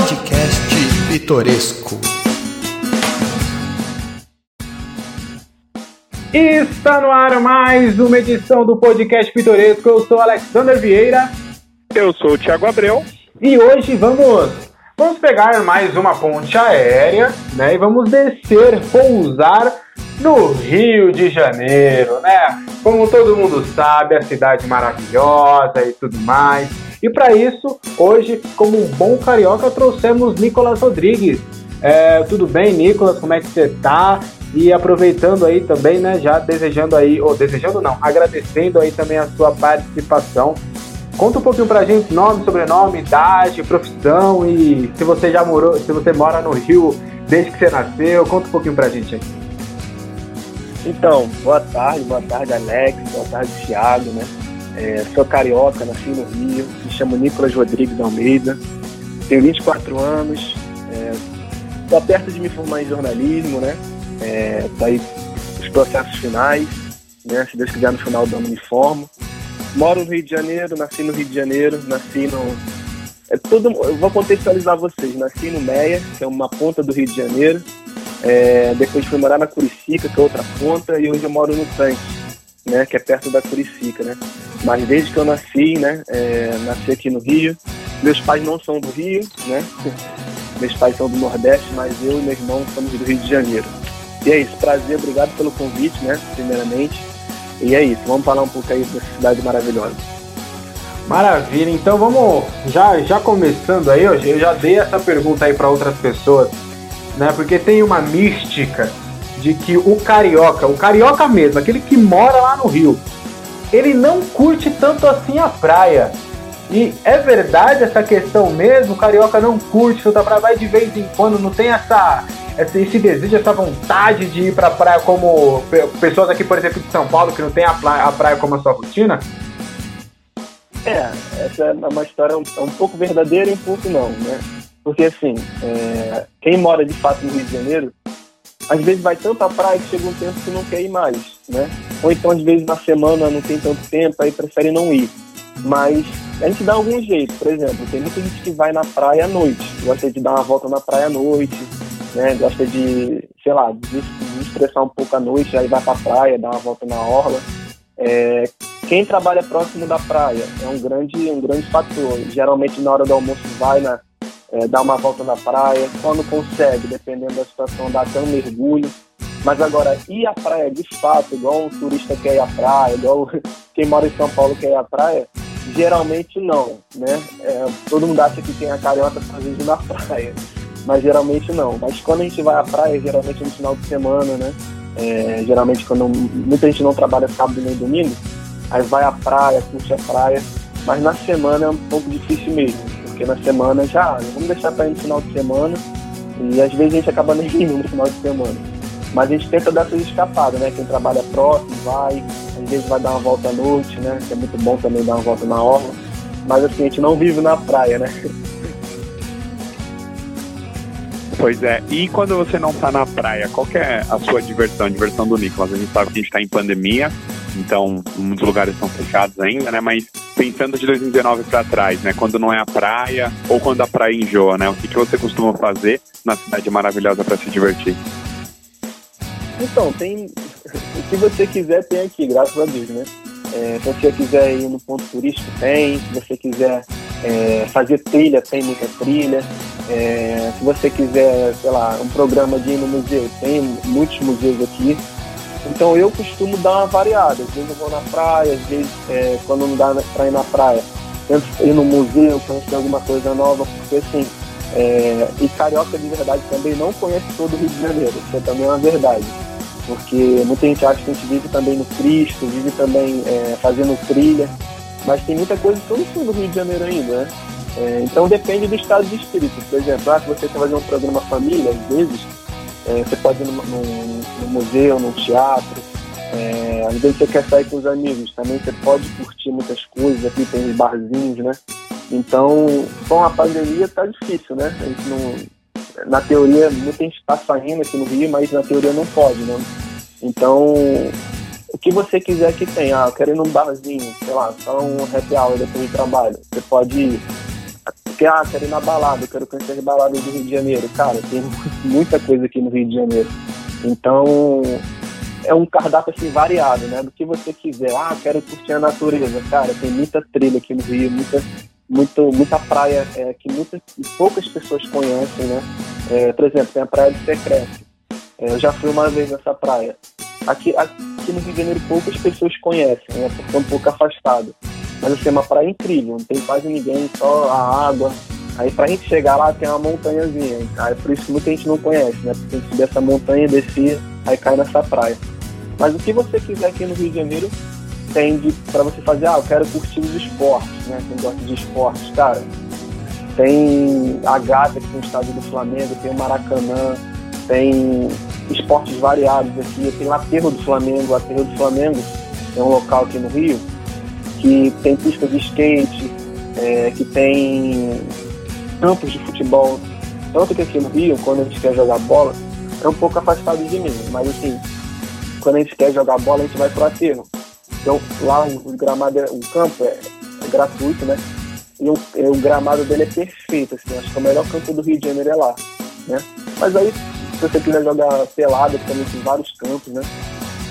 Podcast Pitoresco. Está no ar mais uma edição do Podcast Pitoresco. Eu sou Alexander Vieira. Eu sou o Thiago Abreu. E hoje vamos vamos pegar mais uma ponte aérea, né? E vamos descer, pousar no Rio de Janeiro, né? Como todo mundo sabe, a cidade maravilhosa e tudo mais. E para isso, hoje, como um bom carioca, trouxemos Nicolas Rodrigues. É, tudo bem, Nicolas? Como é que você tá? E aproveitando aí também, né, já desejando aí, ou desejando não, agradecendo aí também a sua participação. Conta um pouquinho pra gente, nome, sobrenome, idade, profissão e se você já morou, se você mora no Rio desde que você nasceu, conta um pouquinho pra gente aí. Então, boa tarde, boa tarde Alex, boa tarde Thiago, né? É, sou carioca, nasci no Rio, me chamo Nicolas Rodrigues Almeida, tenho 24 anos, estou é, perto de me formar em jornalismo, né? É, tá aí os processos finais, né? Se Deus quiser no final do ano me formo. Moro no Rio de Janeiro, nasci no Rio de Janeiro, nasci no. É tudo, eu vou contextualizar vocês. Nasci no Meia, que é uma ponta do Rio de Janeiro. É, depois fui morar na Curicica, que é outra ponta, e hoje eu moro no Tanque, né, que é perto da Curicica, né. Mas desde que eu nasci, né, é, nasci aqui no Rio. Meus pais não são do Rio, né. Meus pais são do Nordeste, mas eu e meu irmão somos do Rio de Janeiro. E é isso, prazer, obrigado pelo convite, né, primeiramente. E é isso, vamos falar um pouco aí dessa cidade maravilhosa. Maravilha, então vamos já, já começando aí, eu já dei essa pergunta aí para outras pessoas né? Porque tem uma mística de que o carioca, o carioca mesmo, aquele que mora lá no Rio, ele não curte tanto assim a praia. E é verdade essa questão mesmo? O carioca não curte tanta praia, vai de vez em quando, não tem essa, esse desejo, essa vontade de ir pra praia como pessoas aqui, por exemplo, de São Paulo, que não tem a praia, a praia como a sua rotina? É, essa é uma história um, um pouco verdadeira e um pouco não, né? Porque, assim, é, quem mora de fato no Rio de Janeiro, às vezes vai tanto à praia que chega um tempo que não quer ir mais, né? Ou então, às vezes, na semana não tem tanto tempo, aí prefere não ir. Mas a gente dá algum jeito. Por exemplo, tem muita gente que vai na praia à noite, gosta de dar uma volta na praia à noite, né? Gosta de, sei lá, de, de estressar um pouco à noite, aí vai pra praia, dá uma volta na orla. É, quem trabalha próximo da praia é um grande, um grande fator. Geralmente, na hora do almoço, vai na é, dar uma volta na praia, quando consegue, dependendo da situação, dá até um mergulho. Mas agora, ir à praia de fato, igual um turista quer ir à praia, igual quem mora em São Paulo quer ir à praia, geralmente não, né? É, todo mundo acha que tem a carioca fazendo na praia, mas geralmente não. Mas quando a gente vai à praia, geralmente no final de semana, né? É, geralmente quando muita gente não trabalha sábado nem domingo, aí vai à praia, curte a praia, mas na semana é um pouco difícil mesmo porque na semana já, vamos deixar para ir no final de semana, e às vezes a gente acaba nem indo no final de semana. Mas a gente tenta dar essas escapadas, né? Quem trabalha próximo vai, às vezes vai dar uma volta à noite, né? Que é muito bom também dar uma volta na orla. Mas assim, a gente não vive na praia, né? Pois é, e quando você não está na praia, qual é a sua diversão, a diversão do Nicolas? A gente sabe que a gente está em pandemia, então muitos lugares estão fechados ainda, né? Mas pensando de 2019 para trás, né? Quando não é a praia ou quando a praia enjoa, né? O que, que você costuma fazer na cidade maravilhosa para se divertir? Então, tem. O que você quiser tem aqui, graças a Deus, né? É, se você quiser ir no ponto turístico, tem. Se você quiser é, fazer trilha, tem muita trilha. É, se você quiser, sei lá, um programa de ir no museu, tem muitos museus aqui. Então eu costumo dar uma variada. Às vezes eu vou na praia, às vezes é, quando não dá pra ir na praia, tento ir no museu, conhecer alguma coisa nova, porque assim, é, e carioca de verdade também não conhece todo o Rio de Janeiro, isso é também uma verdade. Porque muita gente acha que a gente vive também no Cristo, vive também é, fazendo trilha, mas tem muita coisa que eu do Rio de Janeiro ainda, né? É, então depende do estado de espírito. Por exemplo, ah, se você quer fazer um programa família, às vezes, é, você pode ir no museu, no teatro. É, às vezes você quer sair com os amigos, também você pode curtir muitas coisas aqui, tem barzinhos, né? Então, com a pandemia tá difícil, né? A gente não, na teoria, muita gente está saindo aqui no Rio, mas na teoria não pode, né? Então, o que você quiser que tenha, ah, eu quero ir num barzinho, sei lá, só um happy hour depois do trabalho, você pode ir Porque, ah, quero ir na balada, quero conhecer as baladas do Rio de Janeiro. Cara, tem muita coisa aqui no Rio de Janeiro. Então, é um cardápio assim variado, né? Do que você quiser. Ah, quero curtir a natureza. Cara, tem muita trilha aqui no Rio, muita, muito, muita praia é, que muitas, poucas pessoas conhecem, né? É, por exemplo, tem a Praia do Secreto. É, eu já fui uma vez nessa praia. Aqui, aqui no Rio de Janeiro poucas pessoas conhecem, né? Porque é um pouco afastado. Mas assim, é uma praia incrível, não tem quase ninguém, só a água. Aí pra gente chegar lá tem uma montanhazinha. Aí por isso que muita gente não conhece, né? Porque tem que subir essa montanha, descer, aí cai nessa praia. Mas o que você quiser aqui no Rio de Janeiro tem para você fazer, ah, eu quero curtir os esportes, né? Quem gosta de esportes, cara. Tem a Gata aqui no estádio do Flamengo, tem o Maracanã, tem esportes variados aqui, tem o Aterro do Flamengo, o Aterro do Flamengo é um local aqui no Rio que tem pista de skate, é, que tem campos de futebol. Tanto que aqui no Rio, quando a gente quer jogar bola, é um pouco afastado de mim, mas assim, quando a gente quer jogar bola, a gente vai pro aterro. Então lá o, gramado, é, o campo é, é gratuito, né? E o, é, o, gramado dele é perfeito, assim, acho que o melhor campo do Rio de Janeiro é lá, né? Mas aí, se você quiser jogar pelado, também tem vários campos, né?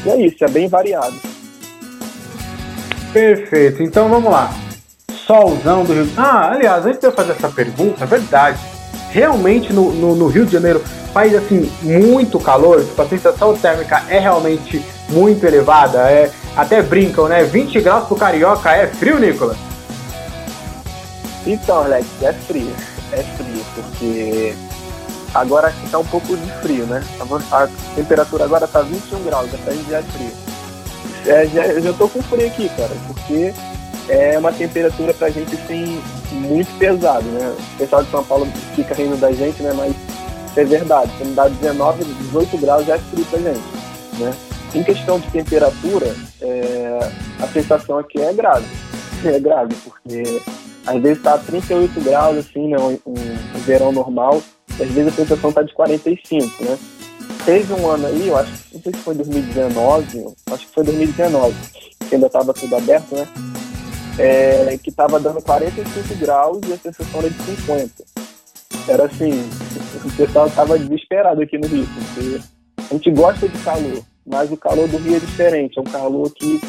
E é isso, é bem variado. Perfeito. Então vamos lá. Solzão do Rio. Ah, aliás, antes de eu fazer essa pergunta, é verdade. Realmente no, no, no Rio de Janeiro faz assim muito calor, tipo, a sensação térmica é realmente muito elevada. É, até brincam, né? 20 graus pro carioca é frio, Nicolas? Então, Alex, é frio. É frio, porque agora aqui tá um pouco de frio, né? A, temperatura agora tá 21 graus, até já é frio é, já, já tô com frio aqui, cara, porque é uma temperatura pra gente, assim, muito pesado, né? O pessoal de São Paulo fica rindo da gente, né? Mas é verdade, quando dá 19, 18 graus já é frio pra gente, né? Em questão de temperatura, é, a sensação aqui é grave. É grave, porque às vezes tá 38 graus, assim, né? Um, um verão normal, às vezes a sensação tá de 45, né? Teve um ano aí, eu acho, não sei se foi 2019, acho que foi 2019, que ainda estava tudo aberto, né? É, que estava dando 45 graus e a sensação era de 50. Era assim, o pessoal estava desesperado aqui no Rio, porque a gente gosta de calor, mas o calor do Rio é diferente, é um calor que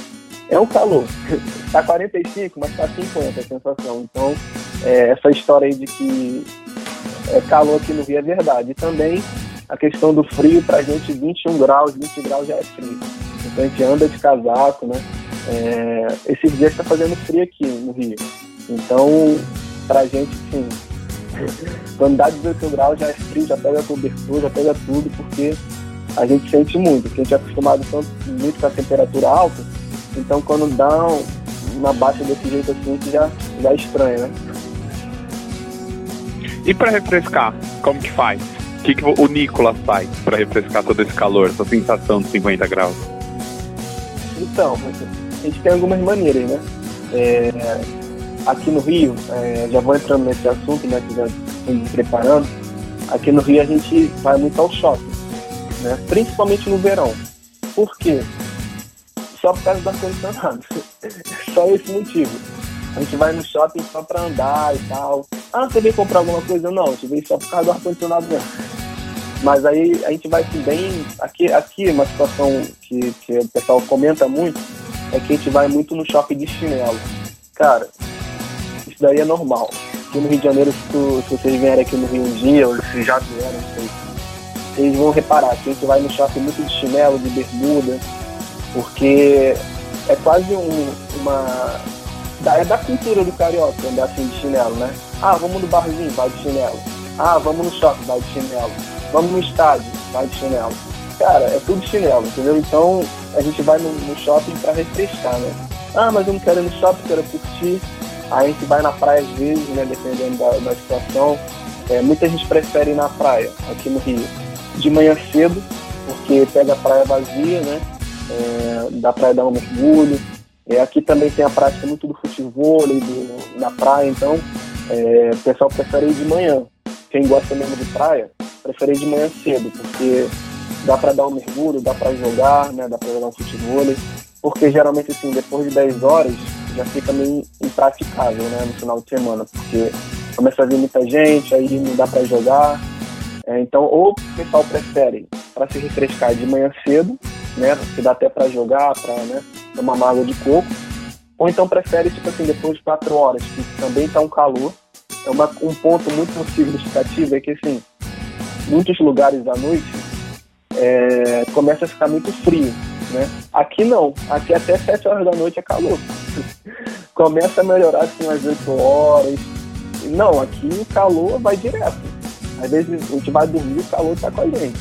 é um calor. Tá 45, mas tá 50 a sensação. Então, é, essa história aí de que é calor aqui no Rio é verdade. E também a questão do frio, para a gente 21 graus, 20 graus já é frio. Então a gente anda de casaco, né? É, esses dias está fazendo frio aqui no Rio. Então, para a gente, sim, quando dá 18 graus já é frio, já pega cobertura, já pega tudo, porque a gente sente muito, a gente é acostumado tanto, muito com a temperatura alta, então quando dá uma baixa desse jeito assim, que já, já é estranho, né? E para refrescar, como que faz? O que, que o Nicolas faz para refrescar todo esse calor, essa sensação de 50 graus? Então, a gente tem algumas maneiras, né? É, aqui no Rio, é, já vou entrando nesse assunto, né, que já estou me preparando. Aqui no Rio a gente vai muito ao shopping, né? Principalmente no verão. Por quê? Só por causa do ar-condicionado. só esse motivo. A gente vai no shopping só para andar e tal. Ah, você veio comprar alguma coisa? Não, a gente veio só por causa do ar-condicionado mesmo. Mas aí a gente vai se bem. Aqui, aqui uma situação que, que o pessoal comenta muito é que a gente vai muito no shopping de chinelo. Cara, isso daí é normal. Aqui no Rio de Janeiro, se, tu, se vocês vierem aqui no Rio um dia, ou se já vieram, sei, vocês vão reparar que a gente vai no shopping muito de chinelo, de bermuda, porque é quase um, uma. É da cultura do carioca andar assim de chinelo, né? Ah, vamos no barzinho, vai de chinelo. Ah, vamos no shopping, vai de chinelo vamos no estádio, vai de chinelo. Cara, é tudo chinelo, entendeu? Então a gente vai no, no shopping para refrescar, né? Ah, mas eu não quero ir no shopping, quero curtir. Aí a gente vai na praia às vezes, né? Dependendo da, da situação. É, muita gente prefere ir na praia, aqui no Rio, de manhã cedo, porque pega a praia vazia, né? É, dá pra dar um mergulho. É, aqui também tem a prática muito do futebol do, na praia, então é, o pessoal prefere ir de manhã. Quem gosta mesmo de praia, preferi de manhã cedo, porque dá para dar um mergulho, dá para jogar, né, dá para jogar um futebol, porque geralmente assim, depois de 10 horas já fica meio impraticável, né, no final de semana, porque começa a vir muita gente, aí não dá para jogar. É, então, ou o pessoal prefere para se refrescar de manhã cedo, né, que dá até para jogar, para né, tomar uma água de coco, ou então prefere, tipo assim, depois de quatro horas, que também está um calor. É uma, um ponto muito significativo é que, assim, muitos lugares à noite é, começa a ficar muito frio, né? Aqui não, aqui até 7 horas da noite é calor. começa a melhorar assim às 8 horas. Não, aqui o calor vai direto. Às vezes a gente vai dormir, o calor está com a gente.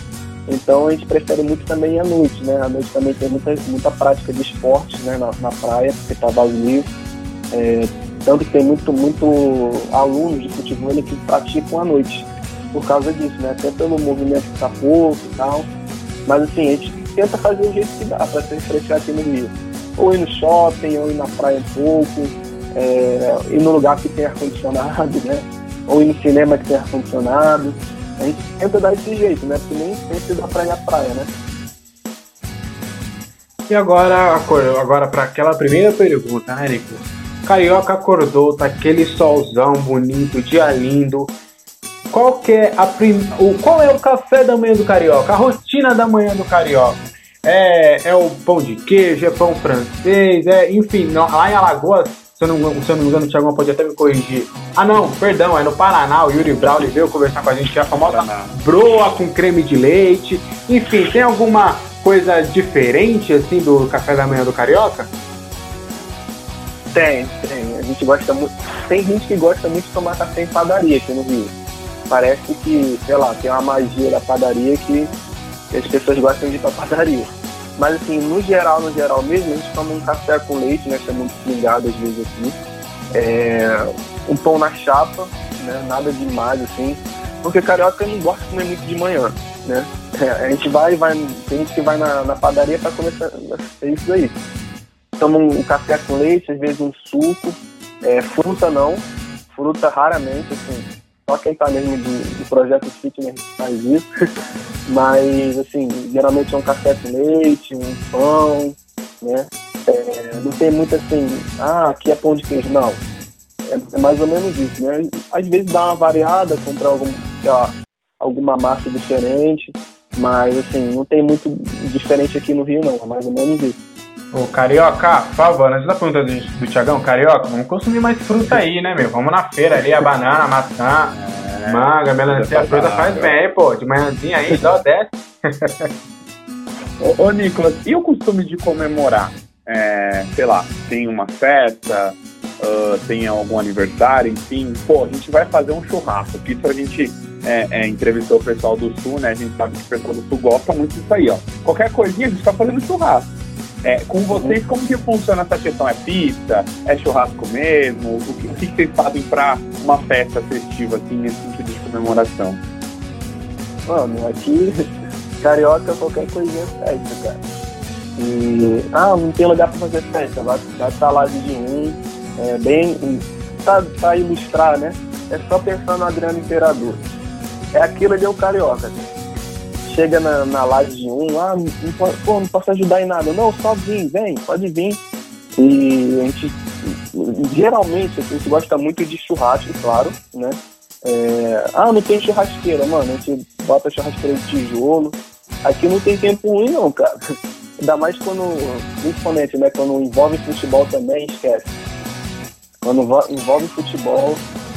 Então a gente prefere muito também à noite, né? À noite também tem muita, muita prática de esporte né? na, na praia, porque está vazio. É, tanto que tem muito, muito alunos de futebol que praticam à noite por causa disso, né? Até pelo movimento que está pouco e tal. Mas assim, a gente tenta fazer o jeito que dá para se refrescar aqui no Rio. Ou ir no shopping, ou ir na praia um pouco, é, ir no lugar que tem ar-condicionado, né? Ou ir no cinema que tem ar-condicionado. A gente tenta dar esse jeito, né? Porque nem sempre dá pra ir à praia, né? E agora, agora para aquela primeira pergunta, né, Nico? Carioca acordou, tá aquele solzão bonito, dia lindo. Qual, é a prim... qual é o café da manhã do Carioca? A rotina da manhã do Carioca? É, é o pão de queijo, é pão francês, é, enfim, lá em Alagoas, se eu, não, se eu não me engano, o Thiago pode até me corrigir. Ah, não, perdão, é no Paraná, o Yuri Brown veio conversar com a gente, que é a famosa broa com creme de leite. Enfim, tem alguma coisa diferente, assim, do café da manhã do Carioca? Tem, tem. A gente gosta muito. Tem gente que gosta muito de tomar café em padaria aqui no Rio parece que, sei lá, tem uma magia da padaria que, que as pessoas gostam de ir pra padaria. Mas assim, no geral, no geral mesmo, a gente toma um café com leite, né? Chamamos de pingado às vezes aqui. É, um pão na chapa, né? Nada demais, assim. Porque carioca não gosta de comer muito de manhã, né? É, a gente vai, vai, tem gente que vai na, na padaria para começar é isso aí. Toma um, café com leite, às vezes um suco, é, fruta não, fruta raramente, assim só quem tá mesmo de, de projeto fitness faz isso. Mas, assim, geralmente é um café com leite, um pão, né? É, não tem muito assim, ah, aqui é pão de queijo, não. É, é, mais ou menos isso, né? Às vezes dá uma variada, comprar algum, alguma massa diferente, mas assim, não tem muito diferente aqui no Rio não, é mais ou menos isso. Ô, Carioca, por favor, antes da pergunta do, do Tiagão, Carioca, vamos consumir mais fruta aí, né, meu? Vamos na feira ali, a banana, a maçã, é, manga, melancia, a fruta faz bem, pô. De manhãzinha aí, dó desce. ô, ô, Nicolas, e o costume de comemorar? É, sei lá, tem uma festa, uh, tem algum aniversário, enfim, pô, a gente vai fazer um churrasco, que isso a gente é, é, entrevistou o pessoal do Sul, né? A gente sabe que o pessoal do Sul gosta muito disso aí, ó. Qualquer coisinha a gente tá fazendo churrasco. É, com vocês, como que funciona essa questão? É pizza? É churrasco mesmo? O que, o que vocês fazem para uma festa festiva, assim, nesse sentido de comemoração? Mano, aqui, carioca, qualquer coisinha é festa, cara. E, ah, não tem lugar para fazer festa, vai, vai estar lá de um, é bem, pra ilustrar, né? É só pensar no Adriano Imperador. É aquilo ali é o carioca, assim chega na, na live de um, ah, não, não posso ajudar em nada. Não, só vem, vem, pode vir. E a gente, geralmente, a gente gosta muito de churrasco, claro, né? É, ah, não tem churrasqueira, mano, a gente bota churrasqueira de tijolo. Aqui não tem tempo ruim, não, cara. Ainda mais quando, principalmente, né, quando envolve futebol também, esquece. Quando envolve futebol,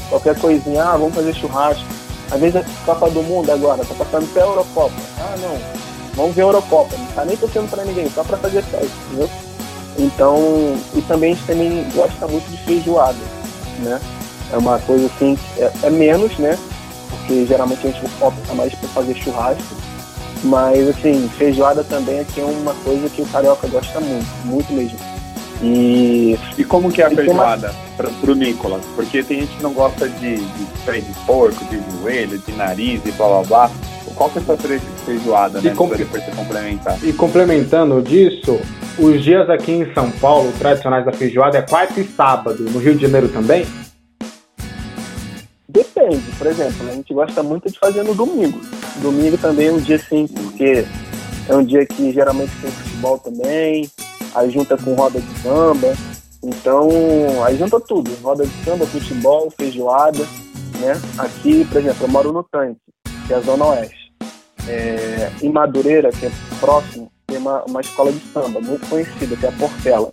qualquer coisinha, ah, vamos fazer churrasco às vezes a Copa do Mundo agora, tá passando até a Eurocopa. Ah, não, vamos ver a Eurocopa. Não tá nem torcendo pra ninguém, só pra fazer festa, entendeu? Então, e também a gente também gosta muito de feijoada, né? É uma coisa assim, é, é menos, né? Porque geralmente a gente opta mais para fazer churrasco. Mas, assim, feijoada também aqui é uma coisa que o carioca gosta muito, muito mesmo. E, e como que é a feijoada para o Nicolas? Porque tem gente que não gosta de, de freio de porco, de joelho, de nariz e blá blá blá. Qual que é a sua feijoada, né? Com... Depois você complementar. E complementando disso, os dias aqui em São Paulo, tradicionais da feijoada, é quarta e sábado. No Rio de Janeiro também? Depende. Por exemplo, a gente gosta muito de fazer no domingo. Domingo também é um dia sim, porque é um dia que geralmente tem futebol também aí junta com roda de samba. Então, aí junta tudo, roda de samba, futebol, feijoada, né? Aqui, por exemplo, eu moro no Tanque, que é a Zona Oeste. É, em Madureira, que é próximo, tem uma, uma escola de samba muito conhecida, que é a Portela.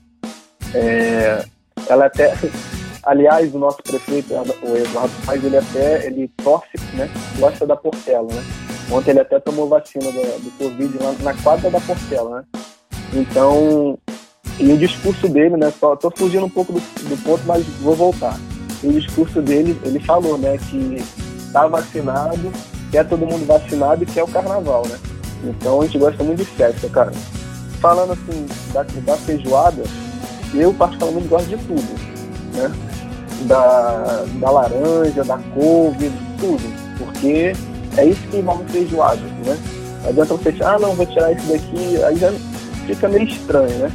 É, ela até, aliás, o nosso prefeito, o Eduardo Paz, ele até ele torce, né? Gosta da Portela, né? Ontem ele até tomou vacina do, do Covid lá na quadra da Portela, né? Então, e o discurso dele, né? Só tô fugindo um pouco do, do ponto, mas vou voltar. E o discurso dele, ele falou, né? Que tá vacinado, quer todo mundo vacinado e quer o carnaval, né? Então a gente gosta muito de festa, cara. Falando assim da, da feijoada, eu particularmente gosto de tudo, né? Da, da laranja, da couve, tudo. Porque é isso que envolve feijoada, né? Adianta você, ah, não, vou tirar isso daqui, aí já fica meio estranho, né?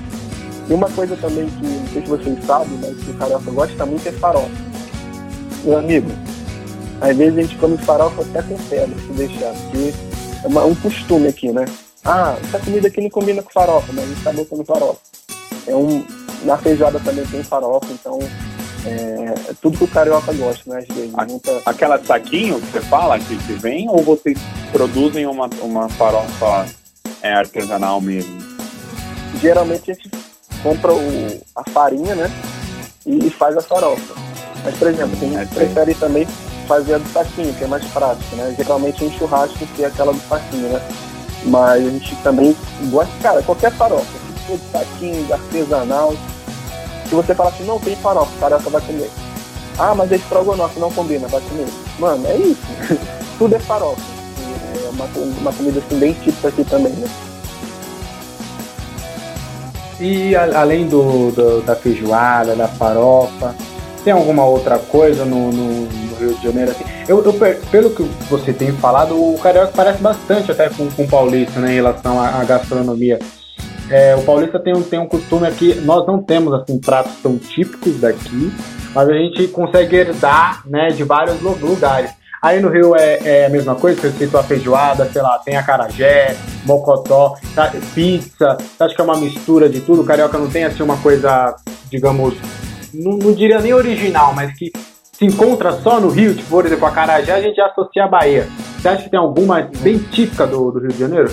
E uma coisa também que, não sei se vocês sabem, mas que o carioca gosta muito é farofa. Meu amigo, às vezes a gente come farofa até com pedra, se deixar, porque é uma, um costume aqui, né? Ah, essa comida aqui não combina com farofa, mas a gente tá botando farofa. É um, na feijoada também tem farofa, então é, é tudo que o carioca gosta, né? Às vezes, muita... Aquela saquinho que você fala que, que vem, ou vocês produzem uma, uma farofa é, artesanal mesmo? Geralmente a gente compra o, a farinha, né? E, faz a farofa. Mas, por exemplo, tem gente que prefere também fazer a do saquinho, que é mais prático, né? Geralmente em churrasco que é aquela do saquinho, né? Mas a gente também gosta, cara, qualquer farofa, se for de saquinho, artesanal. Se você falar assim, não tem farofa, o carioca vai comer. Ah, mas é estrogonofe, não combina, vai comer. Mano, é isso. Tudo é farofa. É uma, uma comida assim bem típica aqui também, né? E a, além do, do, da feijoada, da farofa, tem alguma outra coisa no, no, no Rio de Janeiro? Assim? Eu, eu, pelo que você tem falado, o carioca parece bastante até com, com o paulista né, em relação à, à gastronomia. É, o paulista tem um, tem um costume aqui, nós não temos assim pratos tão típicos daqui, mas a gente consegue herdar né, de vários lugares. Aí no Rio é, é a mesma coisa, você citou a feijoada, sei lá, tem acarajé, mocotó, tá, pizza, você acha que é uma mistura de tudo? O carioca não tem assim uma coisa, digamos, não, não diria nem original, mas que se encontra só no Rio, tipo, por exemplo, a Carajé a gente associa a Bahia. Você acha que tem alguma bem típica do, do Rio de Janeiro?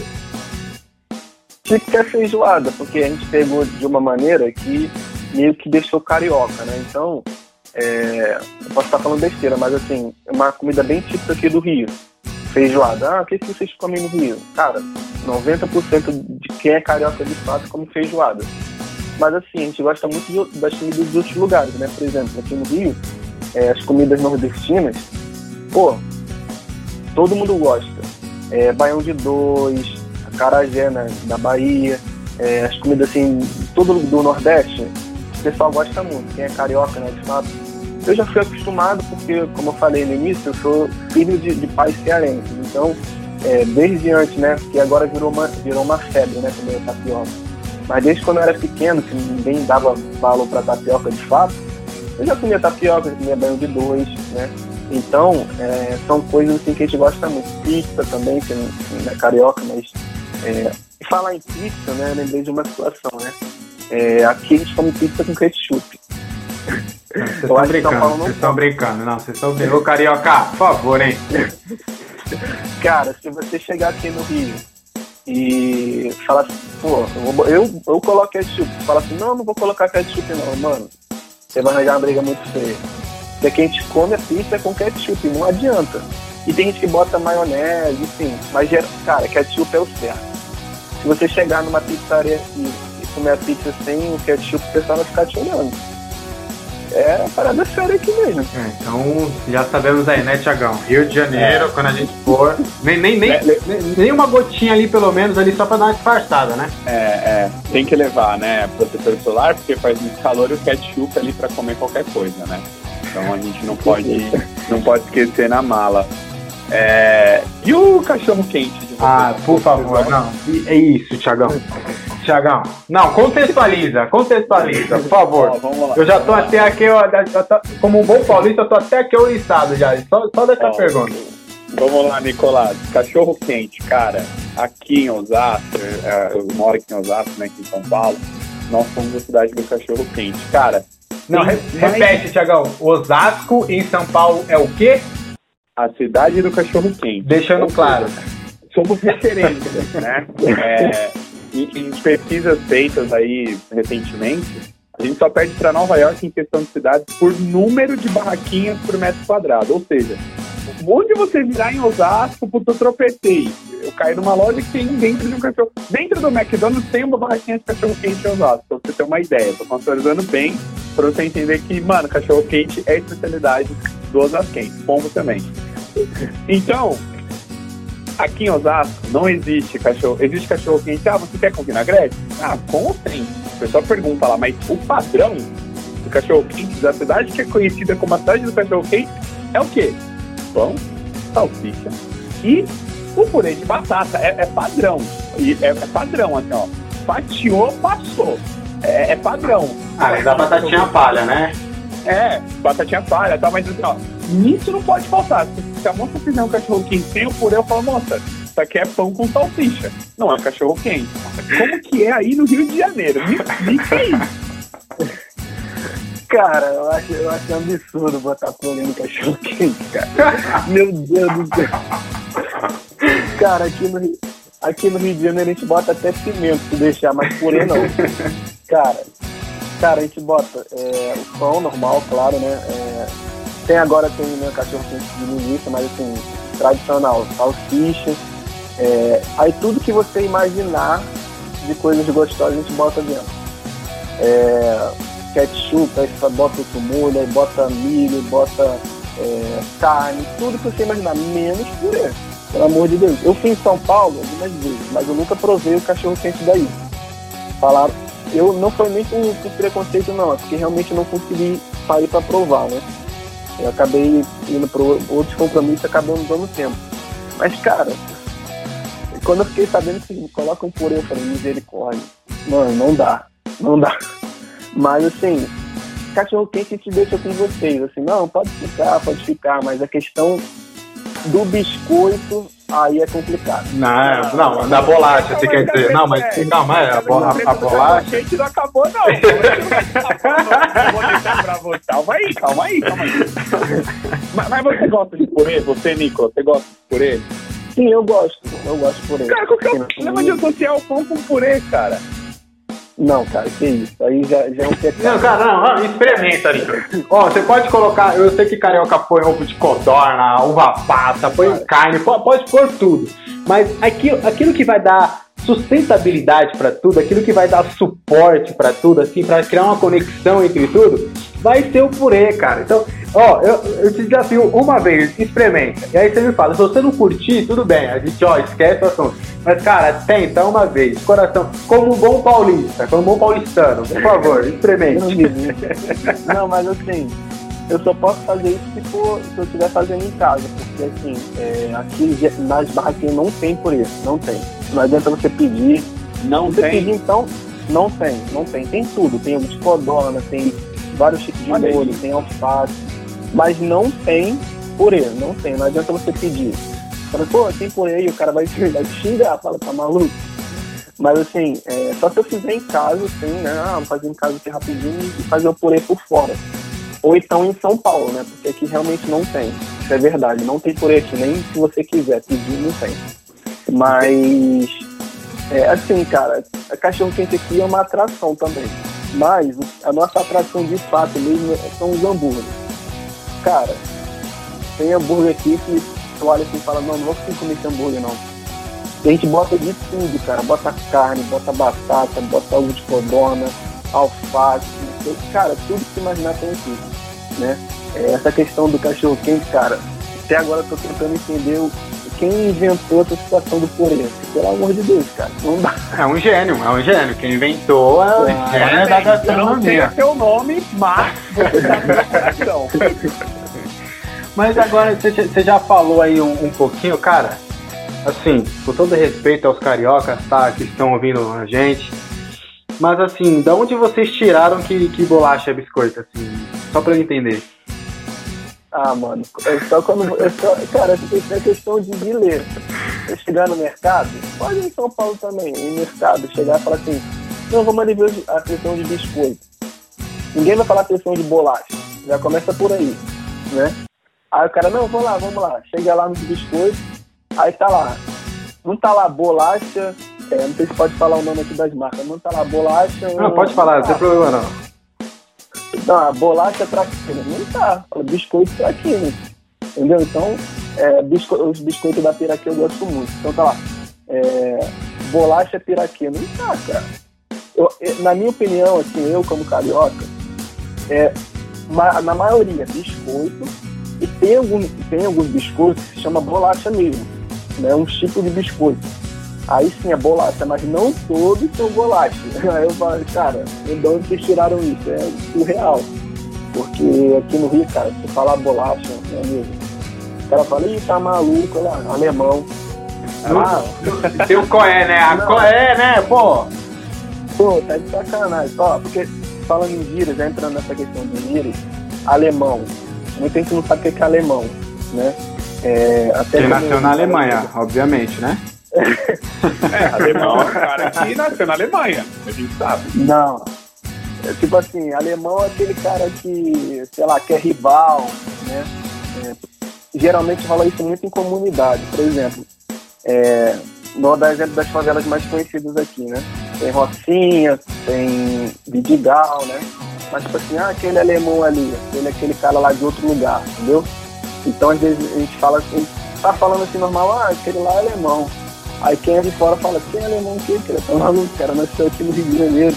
Típica é feijoada, porque a gente pegou de uma maneira que meio que deixou carioca, né? Então, é, eu posso estar falando besteira, mas assim, é uma comida bem típica aqui do Rio. Feijoada. Ah, o que, que vocês comem no Rio? Cara, 90% de quem é carioca de fato come feijoada. Mas assim, a gente gosta muito das comidas de outros lugares, né? Por exemplo, aqui no Rio, é, as comidas nordestinas, pô, todo mundo gosta. É, baião de dois, acarajé né, da Bahia, é, as comidas assim, tudo do Nordeste, o pessoal gosta muito. Quem é carioca, né, de fato. Eu já fui acostumado porque, como eu falei no início, eu sou filho de, de pais cearenses. Então, é, desde antes, né, que agora virou uma, virou uma febre, né, comer tapioca mas desde quando eu era pequeno, que ninguém dava valor para tapioca de fato, eu já comia tapioca, já comia banho de dois, né? Então, é, são coisas assim que a gente gosta muito. Pizza também, que não é carioca, mas. É, falar em pizza, né? Eu lembrei de uma situação, né? É, aqui a gente come pizza com ketchup. Vocês estão brincando, vocês estão brincando, não, vocês estão brincando. Ô, carioca, por favor, hein? Cara, se você chegar aqui no Rio e fala assim, pô, eu, eu, eu coloco ketchup. Fala assim, não, não vou colocar ketchup não, mano. Você vai arranjar uma briga muito feia. Porque que a gente come a pizza com ketchup, não adianta. E tem gente que bota maionese, enfim. Mas, cara, ketchup é o certo. Se você chegar numa pizzaria e comer a pizza sem o ketchup, o pessoal vai ficar te olhando é parada séria aqui mesmo. É, então já sabemos aí, né, Tiagão? Rio de Janeiro, é. quando a gente for. Nem, nem, nem, é, nem uma gotinha ali, pelo menos, ali só pra dar uma disfarçada, né? É, é. Tem que levar, né? Protetor solar, porque faz muito calor e o ketchup ali pra comer qualquer coisa, né? Então a gente não pode, não pode esquecer na mala. É... E o cachorro quente? Ah, por favor, não. É isso, Tiagão. Tiagão. Não, contextualiza, contextualiza, por favor. Ó, eu já tô até aqui, ó, como um bom paulista, eu tô até aqui oriçado já. Só, só dessa ó, pergunta. Vamos lá, Nicolás. Cachorro quente, cara. Aqui em Osasco, é, eu moro aqui em Osasco, né, aqui em São Paulo. Nós somos a cidade do cachorro quente. Cara. Não, re repete, Tiagão. Osasco em São Paulo é o quê? a cidade do cachorro quente. Deixando claro. Somos referências, né? É, em, pesquisas feitas aí recentemente, a gente só perde para Nova York em questão de cidades por número de barraquinhas por metro quadrado. Ou seja, onde você virar em Osasco, puto, eu tropecei. Eu caí numa loja que tem dentro de um cachorro. Dentro do McDonald's tem uma barraquinha de cachorro quente em Osasco, pra você ter uma ideia. Tô contextualizando bem, pra você entender que, mano, cachorro quente é especialidade do Osasquense. Pombo também. Então, aqui em Osasco não existe cachorro. Existe cachorro quente. Ah, você quer com vinagrete? Ah, com tem. O pessoal pergunta lá, mas o padrão do cachorro quente da cidade que é conhecida como a cidade do cachorro quente é o quê? Pão, salsicha e o purê de batata. É, é padrão. E é, é, padrão, assim, ó. Fatiou, passou. É, é padrão. Ah, é da batatinha palha, né? É, batatinha palha, tá? Mas assim, ó, nisso não pode faltar. Se a moça fizer um cachorro quente sem o purê, eu falo, moça, isso aqui é pão com salsicha. Não é cachorro quente. Como que é aí no Rio de Janeiro? Me aí. Cara, eu acho, eu acho absurdo botar purê no cachorro quente, cara. Meu Deus do céu. Cara, aqui no, Rio- aqui no Rio de Janeiro a gente bota até pimenta se deixar, mas purê não. Cara, cara, a gente bota é, o pão normal, claro, né? É, tem agora tem né, cachorro quente de linguiça, mas assim, tradicional, salsicha. é, aí tudo que você imaginar de coisas gostosas a gente bota dentro. É, ketchup, aí você bota outro molho, aí bota milho, bota é, carne, tudo que você imaginar, menos purê. Pelo amor de Deus. Eu fui em São Paulo algumas vezes, mas eu nunca provei o cachorro quente daí. Falaram, eu não foi nem por preconceito não, é porque realmente eu não consegui sair para provar, né? Eu acabei indo para outros compromissos acabou dando tempo. Mas, cara, quando eu fiquei sabendo que coloca um purê, eu falei, misericórdia. Mano, não dá, não dá. Mas assim, cachorro quente te deixa com vocês, assim, não, pode ficar, pode ficar, mas a questão do biscoito aí é complicado. Não, não, da bolacha, você quer dizer. Não, mas calma, é, a, bo- a, a bolacha. gente não acabou, não. A gente não vai acabar, não. Vou deixar pra você. Calma aí, calma aí, calma aí. Mas, mas você gosta de purê? Você, Nico, você gosta de purê? Sim, eu gosto, eu gosto de purê. Cara, qual que é o problema de associar o pão com purê, cara? Não, cara, que isso, aí já, já é um pecado. Não, cara, não, não, experimenta, Nico. Ó, você pode colocar, eu sei que carioca põe ovo de codorna, uva passa, põe carne, po- pode pôr tudo. Mas aquilo, aquilo que vai dar sustentabilidade pra tudo, aquilo que vai dar suporte pra tudo, assim, pra criar uma conexão entre tudo, vai ser o purê, cara. Então, ó, eu, eu te desafio uma vez, experimenta. E aí você me fala, se você não curtir, tudo bem, a gente, ó, esquece o assunto. Mas, cara, tenta uma vez, coração, como um bom paulista, como um bom paulistano, por favor, experimente. Não, não, mas assim, eu só posso fazer isso se, for, se eu estiver fazendo em casa, porque assim, é, aqui nas barraquinhas não tem purê, não tem. Não adianta você pedir. Não Se você tem. pedir, então, não tem, não tem. Tem tudo, tem ovo de codorna, tem vários tipos de molho, tem alface, mas não tem purê, não tem. Não adianta você pedir. Fala, pô, tem purê aí, o cara vai te, xingar, fala, tá maluco? Mas assim, é, só se eu fizer em casa, assim, né? Ah, fazer em casa aqui rapidinho e fazer o purê por fora. Ou então em São Paulo, né? Porque aqui realmente não tem. Isso é verdade. Não tem purê aqui, nem se você quiser pedir, não tem. Mas, é, assim, cara, a cachorro quente aqui é uma atração também. Mas a nossa atração de fato mesmo são os hambúrgueres. Cara, tem hambúrguer aqui que tu olha assim e fala, não, não vou conseguir comer esse hambúrguer não. A gente bota de tudo, cara. Bota carne, bota batata, bota ovo de alface, cara, tudo que imaginar tem aqui, né? É, Essa questão do cachorro quente, cara, até agora eu tô tentando entender o- quem inventou essa situação do purê. Pelo amor de Deus, cara, não dá. É um gênio, é um gênio. Quem inventou é o Ah, gênio da Eu não sei gastronomia. seu nome, mas você tá. Mas agora, você já- você já falou aí um, um pouquinho, cara. Assim, com todo respeito aos cariocas, tá? Que estão ouvindo a gente. Mas assim, da onde vocês tiraram que, que bolacha é biscoito, assim? Só pra eu entender. Ah, mano, é só quando. É só, cara, isso é questão de, de ler. Eu chegar no mercado, pode ir em São Paulo também, em mercado, chegar e falar assim, não, vamos ali ver a questão de biscoito. Ninguém vai falar questão de bolacha. Já começa por aí, né? Aí o cara, não, vamos lá, vamos lá. Chega lá nos biscoitos, aí tá lá. Não tá lá bolacha, é, não sei se pode falar o nome aqui das marcas, não tá lá bolacha. Não, pode falar, não tem problema não. Não, bolacha traquinas. Não tá. Biscoito traquinas. Entendeu? Então, é, bisco, os biscoitos da Piraquê eu gosto muito. Então tá lá. É, bolacha Piraquê. Não tá, cara. Eu, na minha opinião, assim, eu como carioca, é, na maioria, biscoito, e tem, algum, tem alguns biscoitos que se chama bolacha mesmo, né? Um tipo de biscoito. Aí sim é bolacha, mas não todos são bolacha. Aí eu falo, cara, de onde vocês tiraram isso? É surreal. Porque aqui no Rio, cara, se falar bolacha, meu amigo, o cara fala, ih, tá maluco, lá, alemão. Ah, tem o coé, né? A coé, né, pô? Pô, tá de sacanagem. Ó, porque falando em vírus, já entrando nessa questão de vírus, alemão. Muita gente não sabe o que é alemão, né? É, até Ele nasceu na Alemanha, obviamente, né? É, alemão é um cara que nasceu na Alemanha, a gente sabe. Não. É, tipo assim, alemão é aquele cara que, sei lá, que é rival, né? É, geralmente rola isso muito em comunidade. Por exemplo, é, vou dar exemplo das favelas mais conhecidas aqui, né? Tem Rocinha, tem Vidigal, né? Mas tipo assim, ah, aquele alemão ali, aquele aquele cara lá de outro lugar, entendeu? Então às vezes a gente fala assim, tá falando assim normal, ah, aquele lá é alemão. Aí quem é de fora fala, quem é alemão que ele tá maluco, cara, nasceu aqui no Rio de Janeiro.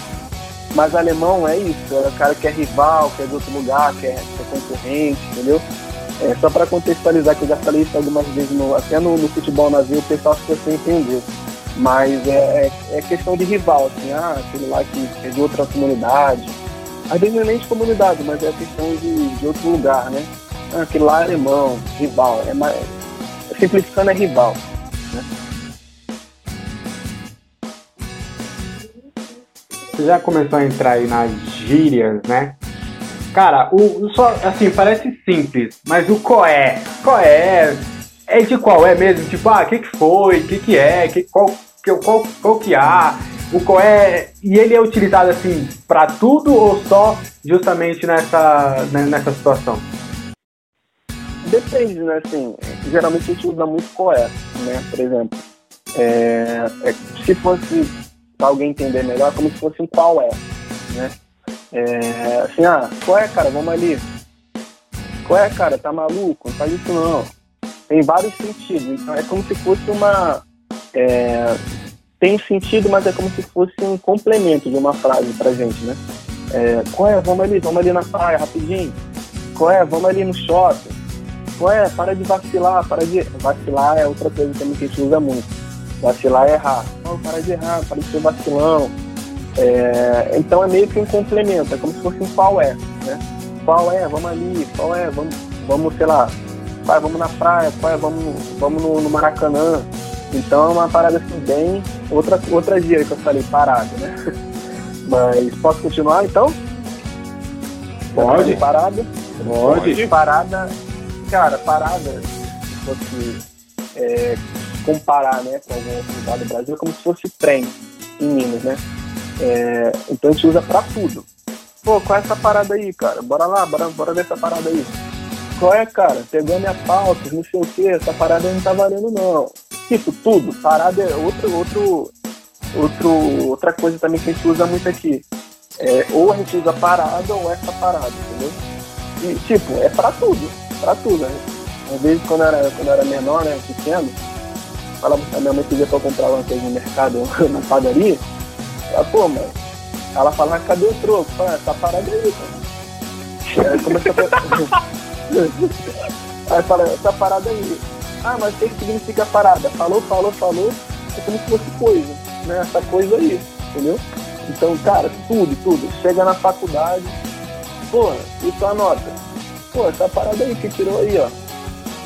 Mas alemão é isso, é o cara que é rival, que é de outro lugar, que é, que é concorrente, entendeu? É, só para contextualizar, que eu já falei isso algumas vezes, no, até no, no futebol navio, o pessoal ficou sem entender. Mas é, é, é, questão de rival, assim, ah, aquele lá que é de outra comunidade. Às vezes não é nem de comunidade, mas é questão de, de outro lugar, né? Ah, aquele lá é alemão, rival. É mais, simplificando é rival. Né? Você já começou a entrar aí nas gírias, né? Cara, o, só, assim, parece simples, mas o coé, coé, é de qual é mesmo? Tipo, ah, o que, que foi? O que, que é? Que, qual, que, qual, qual que há? O coé, e ele é utilizado assim para tudo ou só justamente nessa, né, nessa situação? Depende, né? Assim, geralmente a gente usa muito coé, né? Por exemplo, é, é, se fosse para alguém entender melhor, como se fosse um qual é, né? É, assim, ah, qual é, cara? Vamos ali. Qual é, cara? Tá maluco? Não faz isso não. Tem vários sentidos. Então é como se fosse uma. É, tem sentido, mas é como se fosse um complemento de uma frase pra gente, né? É, qual é? Vamos ali, vamos ali na praia, rapidinho. Qual é? Vamos ali no shopping. Qual é? Para de vacilar, para de. Vacilar é outra coisa que a gente usa muito. Vacilar é errar. Não, para de errar, para de ser vacilão é, então é meio que um complemento, é como se fosse um qual é, né? Qual é, vamos ali, qual é, vamos, vamos sei lá, vai, vamos na praia, qual é, vamos, vamos no, no, Maracanã. Então é uma parada assim bem. Outra, outra dia que eu falei, parada, né? Mas posso continuar então? Pode. Parada? Pode. Parada, cara, parada, fosse é, comparar né, com algum lugar do Brasil, é como se fosse trem em Minas, né? É, então a gente usa pra tudo. Pô, qual é essa parada aí, cara? Bora lá, bora, bora ver essa parada aí. Qual é, cara? Pegou minha pauta, não sei o que, essa parada não tá valendo não. Tipo, tudo. Parada é outro, outro, outro, outra coisa também que a gente usa muito aqui. É, ou a gente usa parada ou essa parada, entendeu? E, tipo, é pra tudo, pra tudo, né? Às vezes quando eu era, quando eu era menor, né, pequeno, falava pra minha mãe pedia pra eu comprar coisa no mercado, na padaria, ela, pô, mas ela fala, cadê o troco? Fala, tá parado aí, cara. Aí começou a... Aí fala, tá parada aí. Ah, mas o que, significa parada? Falou, falou, falou, é como se fosse coisa, né? Essa coisa aí, entendeu? Então, cara, tudo, tudo. Chega na faculdade, pô, e tua nota? Pô, essa parada aí que tirou aí, ó.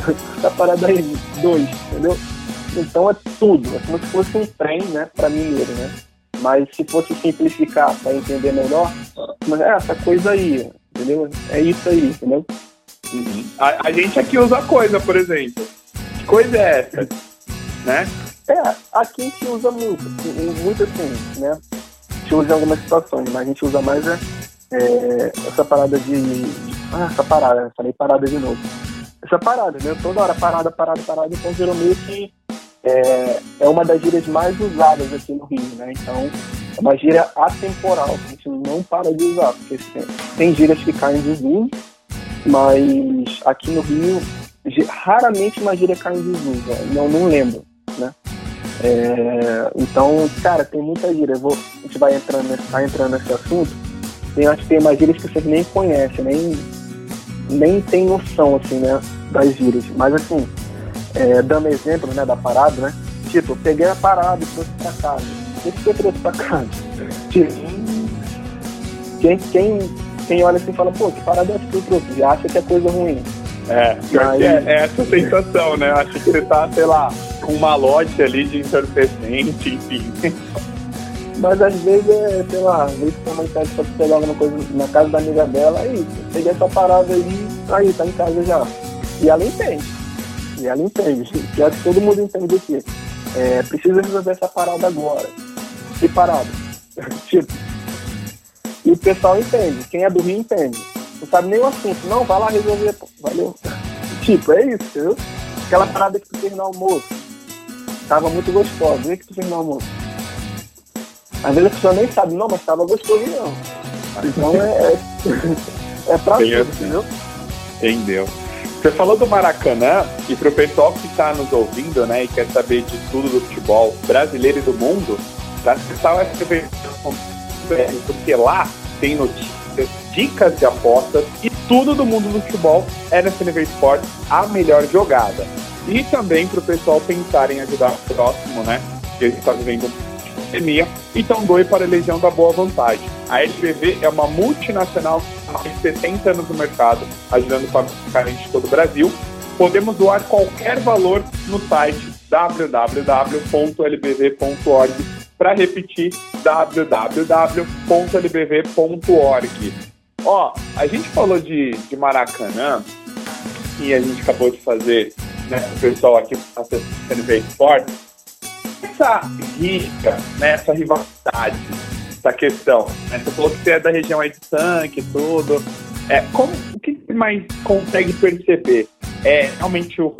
essa parada aí, dois, entendeu? Então é tudo, é como se fosse um trem, né, pra mineiro, né? Mas se fosse simplificar para entender melhor, mas é essa coisa aí, entendeu? É isso aí, entendeu? Uhum. A, a, gente aqui usa coisa, por exemplo. Que coisa é essa? né? É, aqui a gente usa muito, muito assim, né? A gente usa em algumas situações, mas a gente usa mais é, é essa parada de, de, Ah, essa parada, falei parada de novo. essa parada, né? Toda hora parada, parada, parada, então virou meio que é, é uma das gírias mais usadas aqui no Rio, né? Então, é uma gíria atemporal, que a gente não para de usar, porque tem gírias que caem de desuso, mas aqui no Rio, raramente uma gíria cai em desuso, não, não lembro, né? É, então, cara, tem muita gíria. Vou, a gente vai entrando, vai entrando nesse assunto. Tem, acho que tem umas gírias que vocês nem conhecem, nem, nem tem noção, assim, né, das gírias. Mas, assim, é, dando exemplo, né, da parada, né? Tipo, eu peguei a parada e trouxe pra casa. O que você trouxe pra casa? Tipo, quem, quem, quem olha assim e fala, pô, que parada é essa que eu trouxe? Já acha que é coisa ruim. É, Mas... é, é essa sensação, né? Acho que você tá, sei lá, com uma lote ali de entorpecente, enfim. Mas às vezes é, sei lá, às vezes tem uma mensagem pra pegar alguma coisa na casa da amiga dela, aí, peguei essa parada aí, aí, tá em casa já. E ela entende. E ela entende. Que todo mundo entende aqui. É, precisa resolver essa parada agora. Que parada? tipo. E o pessoal entende. Quem é do Rio entende. Não sabe nem o assunto. Não, vai lá resolver. Valeu. Tipo, é isso, entendeu? Aquela parada que tu fez no almoço. Tava muito gostosa. Vê que tu fez no almoço. Às vezes a pessoa nem sabe, não, mas tava gostoso não. Então é, é, é pra tudo, entendeu? Entendeu. Você falou do Maracanã e para o pessoal que está nos ouvindo, né, e quer saber de tudo do futebol brasileiro e do mundo, tá acessar o SPV, porque lá tem notícias, dicas de apostas e tudo do mundo do futebol é na CNV Esportes a melhor jogada. E também para o pessoal pensar em ajudar o próximo, né, que ele está vivendo pandemia, então doe para a Legião da Boa Vontade. A SPV é uma multinacional tem 70 anos no mercado, ajudando de todo o Brasil. Podemos doar qualquer valor no site www.lbv.org. Para repetir, www.lbv.org. Ó, a gente falou de, de Maracanã e a gente acabou de fazer, né, o pessoal aqui da CNV Esportes, essa rica, né, essa rivalidade essa questão. Né? Você falou que você é da região aí de tanque e tudo. É, como, o que você mais consegue perceber? É realmente o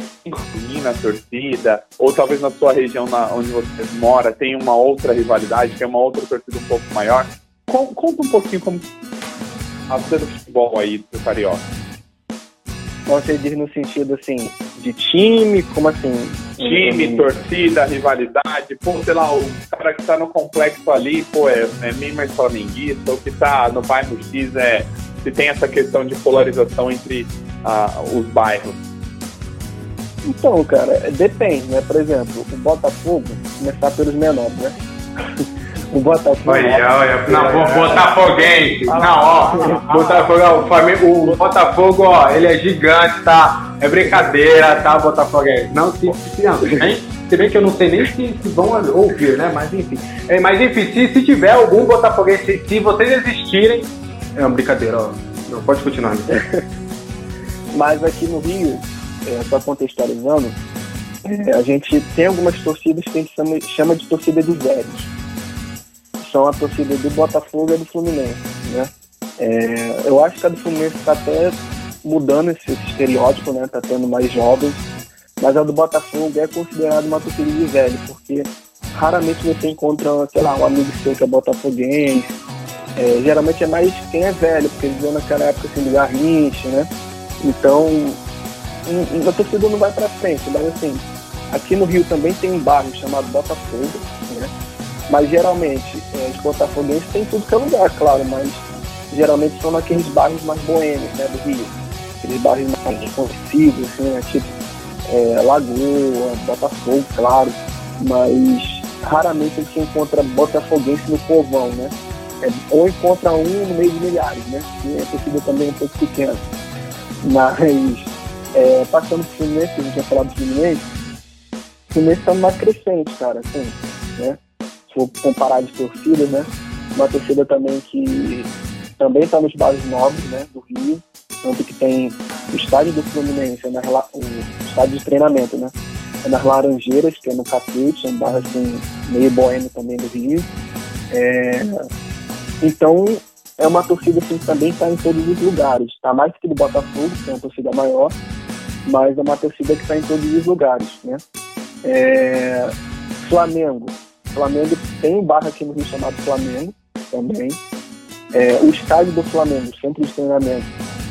na torcida, ou talvez na sua região na, onde você mora tem uma outra rivalidade, tem uma outra torcida um pouco maior. Conta um pouquinho como a vida do futebol aí do Carioca. Você diz no sentido assim, de time, como assim? Time, uhum. torcida, rivalidade, pô, sei lá, o cara que tá no complexo ali, pô, é, é meio mais flamenguista, o que tá no bairro X é. Se tem essa questão de polarização entre uh, os bairros. Então, cara, depende, né? Por exemplo, o Botafogo, começar pelos menores, né? O Botafogo. Olha, olha, não, Botafoguense. Não, ó. Botafogo, ó, o, Flamengo, o Botafogo, ó, ele é gigante, tá? É brincadeira, tá, Botafoguense? Não se, se não, nem, se bem que eu não sei nem se, se vão ouvir, né? Mas enfim. É, mas enfim, se, se tiver algum Botafoguense, se vocês existirem. É uma brincadeira, ó. Não, pode continuar. Né? mas aqui no Rio, é, só contextualizando, é, a gente tem algumas torcidas que a gente chama, chama de torcida dos velhos são a torcida do Botafogo e do Fluminense, né? É, eu acho que a do Fluminense está até mudando esse, esse, estereótipo, né? Tá tendo mais jovens, mas a do Botafogo é considerada uma torcida de velho, porque raramente você encontra, sei lá, um amigo seu que é botafoguense. É, geralmente é mais quem é velho, porque eles naquela época assim do Garrincha, né? Então, a torcida não vai para frente, mas assim, aqui no Rio também tem um bairro chamado Botafogo, né? Mas geralmente, é, os botafoguenses tem tudo que é lugar, claro, mas geralmente são naqueles bairros mais boêmios, né, do Rio. Aqueles bairros mais conhecidos, assim, né, tipo é, Lagoa, Botafogo, claro, mas raramente a gente encontra botafoguense no povão, né? É, ou encontra um no meio de milhares, né? E a torcida também é um pouco pequena. Mas, é, passando pro Fluminense, a gente já falado do Fluminense, o Fluminense está numa crescente, cara, assim, né? Se for comparar de torcidas, né? Uma torcida também que também está nos bairros novos, né? Do Rio, tanto que tem o estádio do Fluminense, é o estádio de treinamento, né? É nas Laranjeiras, que é no Capete, é um bairro assim, meio boêmio também do Rio. É, então, é uma torcida assim, que também está em todos os lugares. Está mais que do Botafogo, que é uma torcida maior, mas é uma torcida que está em todos os lugares, né? É, Flamengo. Flamengo tem um bairro aqui no Rio chamado Flamengo também. É, o estádio do Flamengo, o centro de treinamento,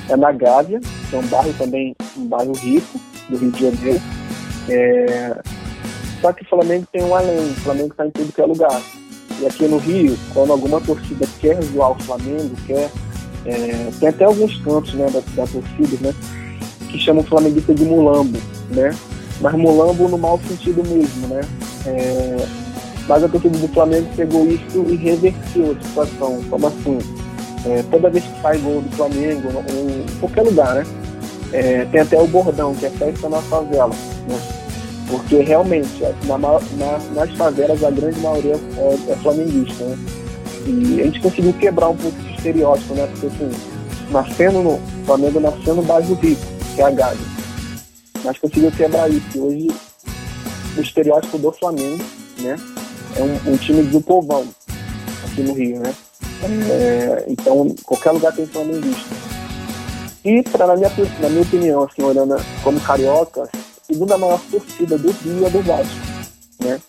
é na Gávea, que é um bairro também, um bairro rico do Rio de Janeiro. É, só que o Flamengo tem um além, o Flamengo está em tudo que é lugar. E aqui no Rio, quando alguma torcida quer zoar o Flamengo, quer. É, tem até alguns cantos né, da, da torcida, né? Que chamam o flamenguista de mulambo, né? Mas mulambo no mau sentido mesmo, né? É, mas a torcida do Flamengo pegou isso e reverteu a situação. Como assim? É, toda vez que sai gol do Flamengo, em qualquer lugar, né? É, tem até o bordão, que é festa na favela, né? Porque realmente, na, na, nas favelas, a grande maioria é, é, flamenguista, né? E a gente conseguiu quebrar um pouco esse estereótipo, né? Porque, assim, nascendo no... Flamengo nasceu no bairro Rico, que é a Gávea. Mas conseguiu quebrar isso. Hoje, o estereótipo do Flamengo, né? É um, um time do povão, aqui no Rio, né? É, então, qualquer lugar tem flamenguista. E, pra, na, minha, na minha opinião, assim, olhando como carioca, segunda maior torcida do Rio é do Vasco. Né?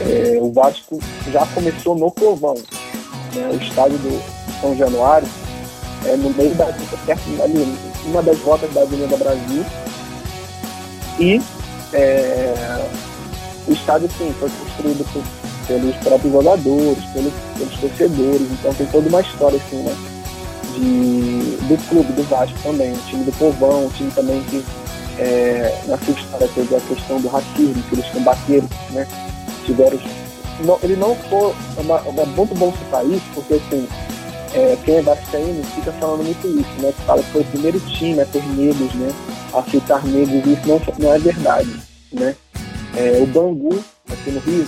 É, o Vasco já começou no Povão. Né? O estádio do São Januário é no meio da perto ali, uma das rotas da Avenida Brasil. E é, o estádio sim, foi construído por, pelos próprios jogadores, pelos, pelos torcedores, então tem toda uma história assim, né? De, do clube do Vasco também, o time do Povão, o time também que é, na sua história teve a questão do racismo, que eles combateram, né? Tiveram. Não, ele não foi. É, uma, muito bom citar isso, porque assim, é, quem é vascaíno fica falando muito isso, né? Que fala que foi o primeiro time a ter negros, né? A aceitar negros, isso não, não é verdade, né? É, o Bangu, aqui no Rio,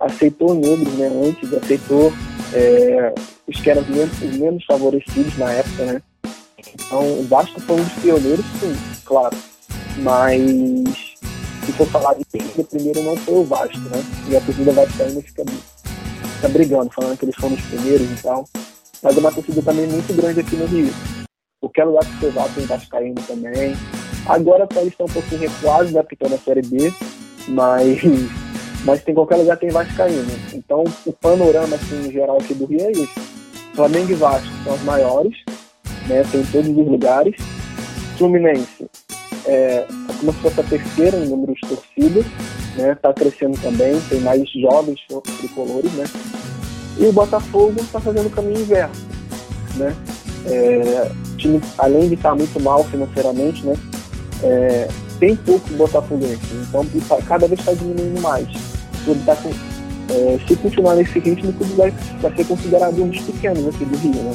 aceitou negros, né? Antes aceitou é, os que eram menos, os menos favorecidos na época, né? Então, o Vasco foi um dos pioneiros, sim, claro. Mas se for falar de torcida, primeiro não foi o Vasco, né? E a torcida vascaína fica, fica brigando, falando que eles foram os primeiros e tal. Mas é uma torcida também muito grande aqui no Rio. Qualquer lugar que você vá tem Vascaíno também. Agora eles estão um pouquinho recuados, né? Porque estão na Série B. Mas, mas tem qualquer lugar tem Vascaíno. Então o panorama assim, em geral aqui do Rio é isso. Flamengo e Vasco são os maiores, né? Tem em todos os lugares. Fluminense é, como se fosse a terceira em número de torcidas, né? Está crescendo também, tem mais jovens tricolores, né? E o Botafogo está fazendo o caminho inverso, né? É, time, além de estar muito mal financeiramente, né? É, tem pouco botafoguense, então tá, cada vez está diminuindo mais. Tá com, é, se continuar nesse ritmo, vai, vai ser considerado um dos pequenos aqui do Rio, né?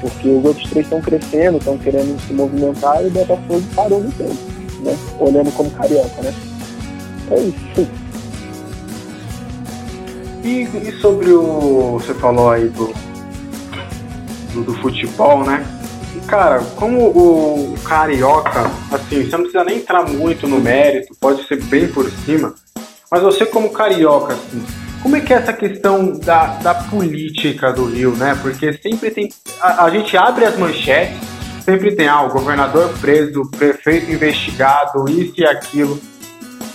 porque os outros três estão crescendo, estão querendo se movimentar e o Botafogo parou no tempo, né? Olhando como carioca, né? É isso. E, e sobre o. Você falou aí do, do, do futebol, né? Cara, como o carioca, assim, você não precisa nem entrar muito no mérito, pode ser bem por cima, mas você como carioca, assim, como é que é essa questão da, da política do Rio, né? Porque sempre tem. A, a gente abre as manchetes, sempre tem ah, o governador preso, prefeito investigado, isso e aquilo.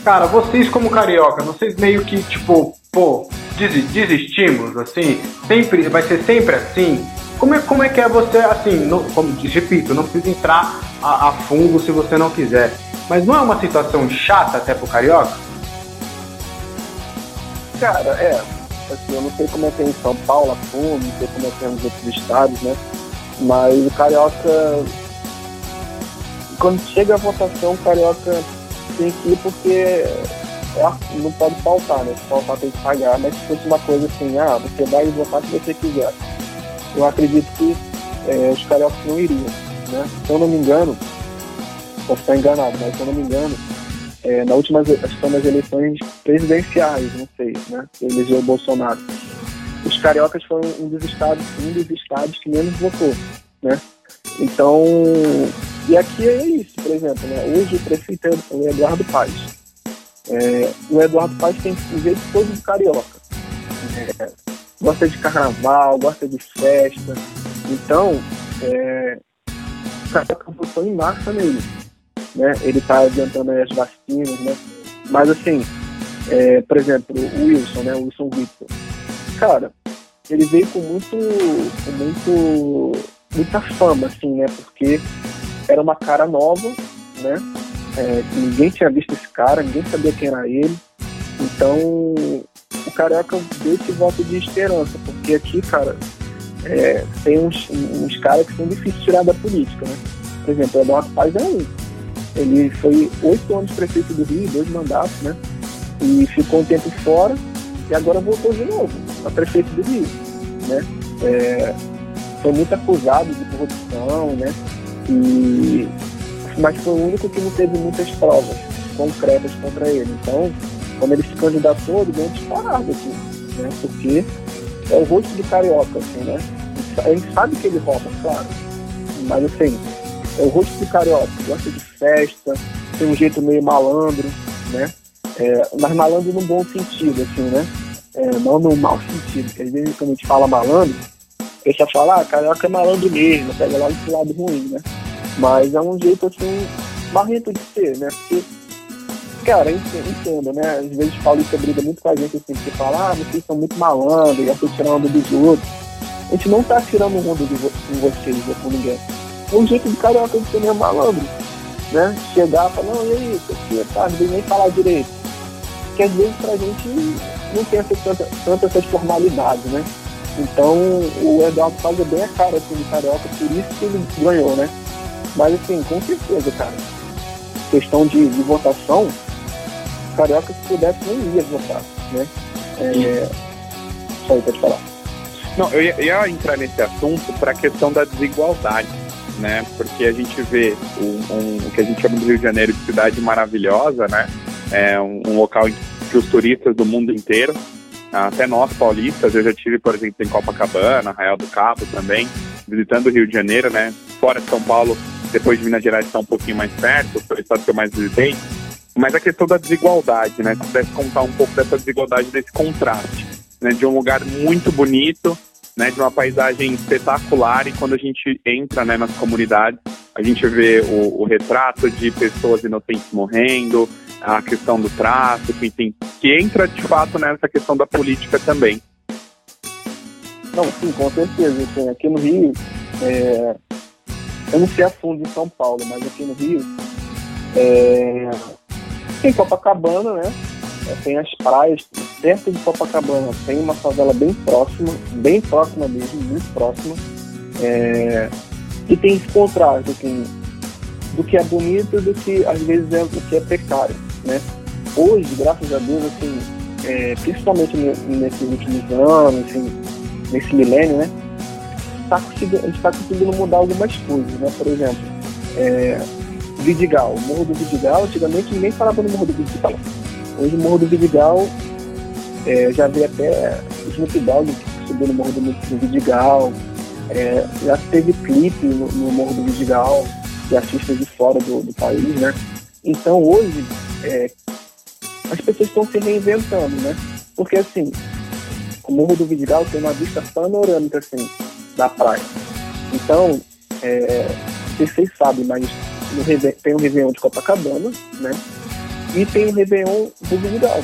Cara, vocês como carioca, vocês meio que, tipo, pô, desistimos, assim? Sempre, vai ser sempre assim? Como é, como é que é você, assim, como repito, não precisa entrar a, a fundo se você não quiser. Mas não é uma situação chata até pro carioca? Cara, é. Assim, eu não sei como é que é em São Paulo, a não sei como é que é nos outros estados, né? Mas o Carioca, quando chega a votação, o Carioca tem que ir porque é, não pode faltar, né? Se faltar tem que pagar, mas se fosse uma coisa assim, ah, você vai votar se você quiser. Eu acredito que é, os cariocas não iriam, né? Se eu não me engano, posso estar enganado, mas se eu não me engano, é, na última acho que eleições presidenciais, não sei, né? Elegeu o Bolsonaro. Os cariocas foram um dos estados, um dos estados que menos votou, né? Então, e aqui é isso, por exemplo, né? Hoje o prefeito é o Eduardo Paz. É, o Eduardo Paz tem o jeito todo de carioca. É, gosta de carnaval, gosta de festa. Então, é, o carioca votou em massa nele né? Ele está adiantando as vacinas, né? Mas assim, é, por exemplo, o Wilson, né? O Wilson Victor. Cara, ele veio com muito, com muito, muita fama, assim, né? Porque era uma cara nova, né? É, ninguém tinha visto esse cara, ninguém sabia quem era ele. Então, o Carioca deu esse voto de esperança, porque aqui, cara, é, tem uns, uns caras que são difíceis de tirar da política, né? Por exemplo, o Eduardo Paz é um. Ele foi oito anos prefeito do Rio, dois mandatos, né? E ficou um tempo fora e agora voltou de novo a prefeito do Rio, né? É, foi muito acusado de corrupção, né? E, mas foi o único que não teve muitas provas concretas contra ele. Então, quando ele se candidatou, ele um disparado aqui, né? Porque é o rosto do carioca, assim, né? A gente sabe que ele rouba, claro. Mas assim, é o rosto do carioca, gosta de festa, tem um jeito meio malandro, né? É, mas malandro no bom sentido, assim, né? É, não no mau sentido, porque às vezes quando a gente fala malandro, a pessoa fala, ah, carioca é malandro mesmo, pega lá do lado ruim, né? Mas é um jeito assim, marrento de ser, né? Porque, cara, entenda, né? Às vezes Paulista briga muito com a gente assim, porque fala, ah, vocês são muito malandros, já tô tirando dos outros. A gente não tá tirando o mundo de vocês, né, com ninguém. É um jeito de carioca de ser mesmo malandro, né? Chegar e falar, não, e aí, aqui, tá, não nem falar direito. Que às vezes pra gente não tem essa, tanta, tanta essas formalidades, né? Então o Eduardo faz bem a cara assim, de carioca, por isso que ele ganhou, né? Mas assim, com certeza, cara. Questão de, de votação, carioca se pudesse nem ia votar, né? É... Só aí, pode falar. Não, eu ia, ia entrar nesse assunto para a questão da desigualdade, né? Porque a gente vê o um, um, que a gente chama do Rio de Janeiro de cidade maravilhosa, né? É um, um local que os turistas do mundo inteiro, até nós paulistas, eu já tive, por exemplo, em Copacabana, Arraial do Cabo também, visitando o Rio de Janeiro, né? Fora São Paulo, depois de Minas Gerais está um pouquinho mais perto, foi o estado que eu mais visitei. Mas a questão da desigualdade, né? Se pudesse contar um pouco dessa desigualdade, desse contraste, né? De um lugar muito bonito, né? De uma paisagem espetacular e quando a gente entra, né? Nas comunidades, a gente vê o, o retrato de pessoas inocentes morrendo, a questão do tráfico, enfim, que entra de fato nessa questão da política também. Não, sim, com certeza. Assim, aqui no Rio, é, eu não sei a fundo em São Paulo, mas aqui no Rio é, tem Copacabana, né? É, tem as praias, perto de Copacabana tem uma favela bem próxima, bem próxima mesmo, muito próxima. É, e tem esse contraste assim, do que é bonito do que às vezes é, do que é precário, né? Hoje, graças a Deus, assim, é, principalmente nesses últimos anos, assim, nesse milênio, né? tá a gente está conseguindo mudar algumas coisas, né? Por exemplo, é, Vidigal, o Morro do Vidigal, antigamente ninguém falava no Morro do Vidigal. Hoje o Morro do Vidigal, é, já vi até Snoop Dogg subiu no Morro do, Vidigal, é, já teve clipe no, no, Morro do Vidigal, de artistas de fora do, do país, né? Então hoje é, as pessoas estão se reinventando, né? Porque assim, o Morro do Vidigal tem uma vista panorâmica assim, da praia. Então, é, vocês sabem, mas no, tem o Réveillon de Copacabana, né? E tem o Réveillon do Vidigal,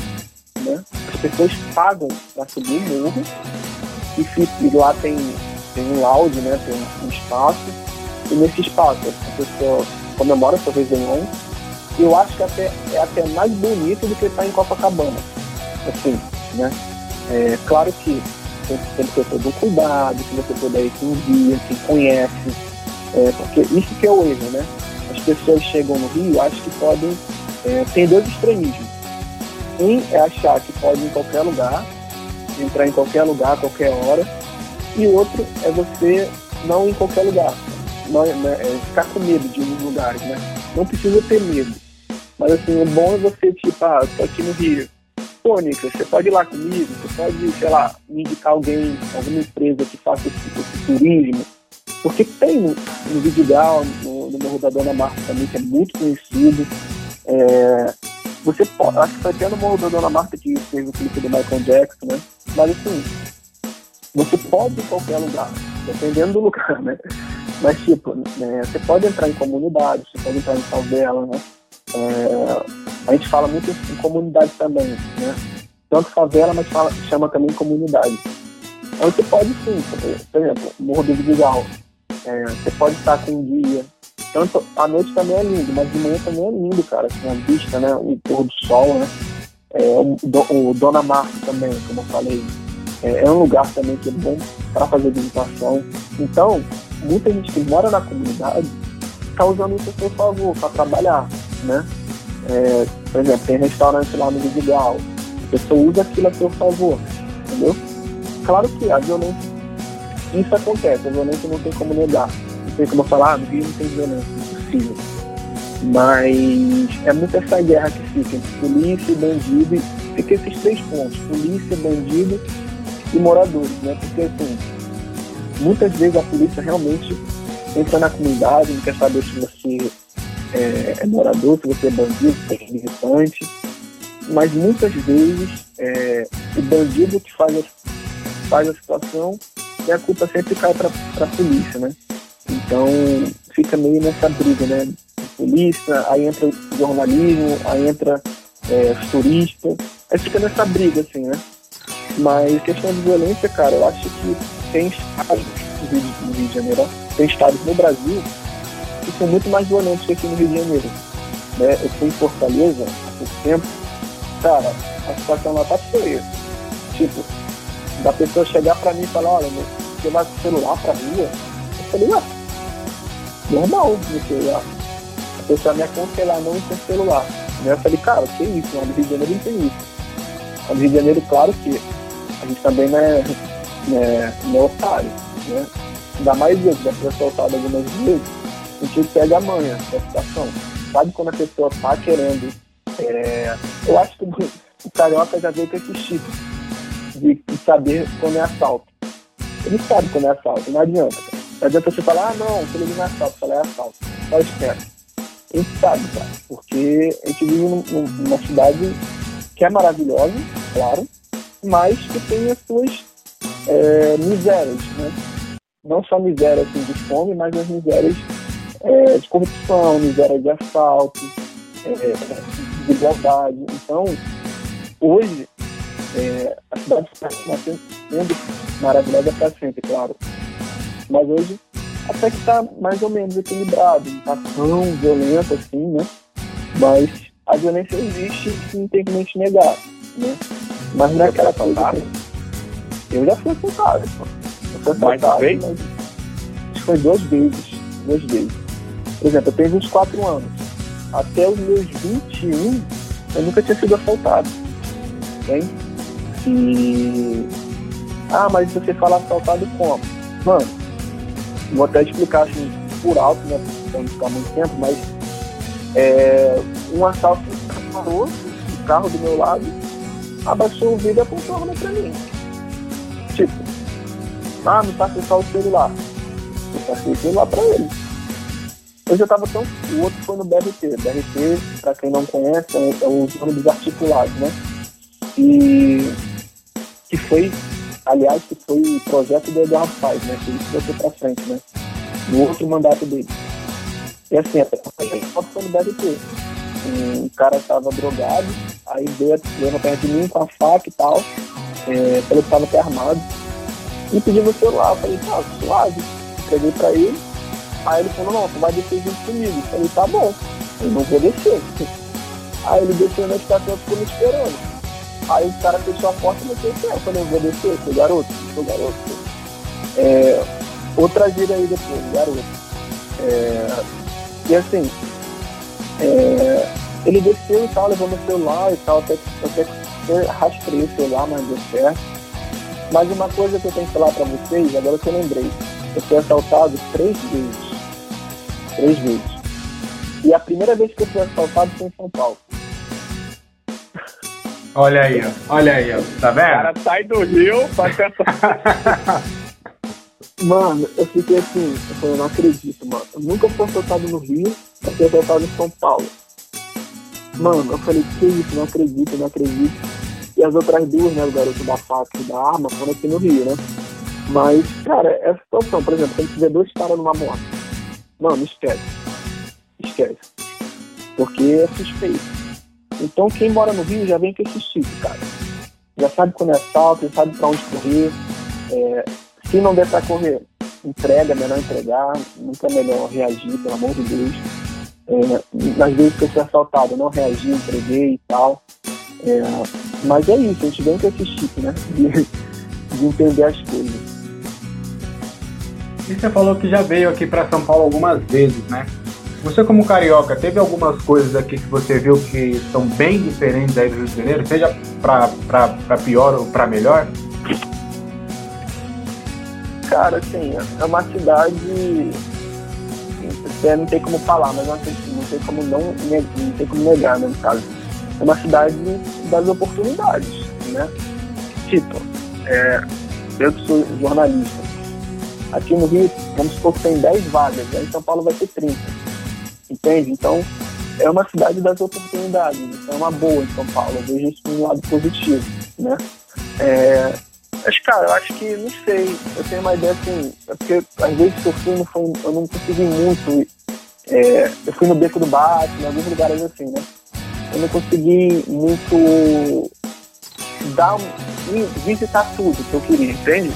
né? As pessoas pagam para subir o morro e, e lá tem, tem um lounge, né? Tem um espaço. E nesse espaço a pessoa comemora seu Réveillon. Eu acho que até, é até mais bonito do que estar em Copacabana. Assim, né? É, claro que tem que ter todo um cuidado, que você puder ir com um guia, que conhece, é, porque isso que é o erro, né? As pessoas chegam no Rio acho que podem, é, tem dois extremismos. Um é achar que pode ir em qualquer lugar, entrar em qualquer lugar, a qualquer hora, e outro é você não ir em qualquer lugar, não, né, é ficar com medo de em lugares, né? Não precisa ter medo. Mas assim, o bom é você, tipo, ah, tô aqui no Rio, pô, você pode ir lá comigo, você pode, sei lá, me indicar alguém, alguma empresa que faça esse, esse turismo. Porque tem no, no Vidigal, no, no Morro da Dona Marta também, que é muito conhecido. É, você pode, acho que foi até no Morro da Dona Marta que fez o clipe do Michael Jackson, né? Mas assim, você pode em qualquer lugar, dependendo do lugar, né? Mas, tipo, né, você pode entrar em comunidade, você pode entrar em favela, né? É, a gente fala muito em comunidade também, né? Tanto favela, mas fala, chama também comunidade. Então você pode sim, por exemplo, Morro do Vidigal. É, você pode estar com um dia. Tanto a noite também é lindo, mas de manhã também é lindo, cara. Assim, a vista, né? O pôr do sol, né? É, o, o Dona Marta também, como eu falei. É, é um lugar também que é bom para fazer visitação. Então, muita gente que mora na comunidade está usando isso a seu favor para trabalhar, né? É, por exemplo, tem restaurante lá no Vidigal, a pessoa usa aquilo a seu favor, entendeu? Claro que a violência, isso acontece, a violência não tem como negar. Tem como falar, ah, no Rio não tem violência, impossível. Mas é muito essa guerra que fica entre polícia e bandido, fica esses três pontos, polícia, bandido e moradores, né? Porque assim, muitas vezes a polícia realmente entra na comunidade, não quer saber se você é, é morador, se você é bandido, se você é militante, mas muitas vezes é, o bandido que faz a, faz a situação e a culpa sempre cai para a polícia, né? Então fica meio nessa briga, né? Polícia, aí entra o jornalismo, aí entra é, os turistas, aí fica nessa briga, assim, né? Mas questão de violência, cara, eu acho que tem estados no Rio de Janeiro, tem estados no Brasil que são muito mais violentos que aqui no Rio de Janeiro. Né? Eu fui em Fortaleza há pouco tempo, cara, a situação lá tá feia. Tipo, da pessoa chegar pra mim e falar, olha, você vai com o celular pra rua? Eu falei, ah, normal no. A pessoa me aconselhar não ter celular. Né? Eu falei, cara, que isso? No Rio de Janeiro não tem isso. No Rio de Janeiro, claro que a gente também não é, né, não é otário, né? Ainda mais eu, já fui assaltado algumas vezes, a gente pega a manha da situação. Sabe quando a pessoa tá querendo. É... Eu acho que o carioca já veio com esse chip de, saber quando é assalto. Ele sabe quando é assalto, não adianta. Não adianta você falar, ah não, aquele não é assalto, fala é assalto. Só espera. A gente sabe, cara, porque a gente vive numa cidade que é maravilhosa, claro, mas que tem as suas é, misérias, né? Não só misérias assim, de fome, mas as misérias é, de corrupção, miséria de assalto, é, de desigualdade. Então, hoje, é, a cidade está sendo maravilhosa para sempre, claro. Mas hoje, até que está mais ou menos equilibrado, não está tão violento assim, né? Mas a violência existe e não tem como a gente negar, né? Mas não é aquela coisa. Eu já fui assaltado. Eu fui assaltado, mas acho que foi duas vezes. Duas vezes. Por exemplo, eu tenho 24 anos. Até os meus 21, eu nunca tinha sido assaltado. Entende? E. Ah, mas você fala assaltado como? Mano, vou até explicar assim por alto, né? Pra não ficar muito tempo, mas é, um assalto parou, o carro do meu lado, abaixou o vidro e apontou a arma pra mim. Tipo, ah, me passa só o celular. Eu passei o celular pra ele. Eu já tava tão. O outro foi no BRT. BRT, pra quem não conhece, é, é o ônibus articulados, né? E que foi, aliás, que foi projeto do Eduardo Paz, né? Que ele botou pra frente, né? No outro mandato dele. E assim, a foto foi no BRT. Um cara tava drogado, aí veio, veio perto de mim com a faca e tal, é, falou que tava até armado, e pediu meu celular. Eu falei, tá, suave. Entreguei pra ele. Aí ele falou, não, tu vai descer junto comigo. Eu falei, tá bom, eu não vou descer. Aí ele desceu na estação e ficou me esperando. Aí o cara fechou a porta e me disse, eu falei, eu vou descer, sou garoto, sou garoto. É, outra gira aí depois, garoto. É, e assim, é, ele desceu e tal, levou meu celular e tal, até, até rastrei o celular, mas deu certo. Mas uma coisa que eu tenho que falar pra vocês, agora que eu lembrei, eu fui assaltado três vezes. Três vezes. E a primeira vez que eu fui assaltado foi em São Paulo. Olha aí, ó. Olha aí, ó. Tá O cara vendo? sai do Rio pra ser Mano, eu fiquei assim, eu falei, eu não acredito, mano. Eu nunca fui assaltado no Rio, eu fui assaltado em São Paulo. Mano, eu falei, que isso, não acredito, não acredito. E as outras duas, né, o garoto da faca e da arma, foram aqui no Rio, né? Mas, cara, essa situação, por exemplo, quando você vê dois caras numa moto, mano, esquece. Esquece. Porque é suspeito. Então quem mora no Rio já vem com esse tipo, cara. Já sabe quando é assalto, já sabe pra onde correr. É, se não der pra correr, entrega, melhor entregar, nunca é melhor reagir, pelo amor de Deus. É, nas vezes que eu fui assaltado, não reagi, entreguei e tal. É, mas é isso, a gente vem com esse chip, né? De, de entender as coisas. E você falou que já veio aqui para São Paulo algumas vezes, né? Você como carioca, teve algumas coisas aqui que você viu que são bem diferentes aí do Rio de Janeiro, seja para pior ou para melhor? Cara, assim, é uma cidade. Não tem como falar, mas não tem como não, não tem como negar, né, no caso. É uma cidade das oportunidades, né? Tipo, é, eu que sou jornalista. Aqui no Rio, vamos supor que tem 10 vagas, aí em São Paulo vai ter 30. Entende? Então, é uma cidade das oportunidades. Então, é uma boa em São Paulo. Eu vejo isso um lado positivo, né? É, mas, cara, eu acho que, não sei, eu tenho uma ideia assim, é porque às vezes que eu fui, não foi, eu não consegui muito. É, eu fui no Beco do Bate, em alguns lugares assim, né? Eu não consegui muito dar, visitar tudo que eu queria, entende?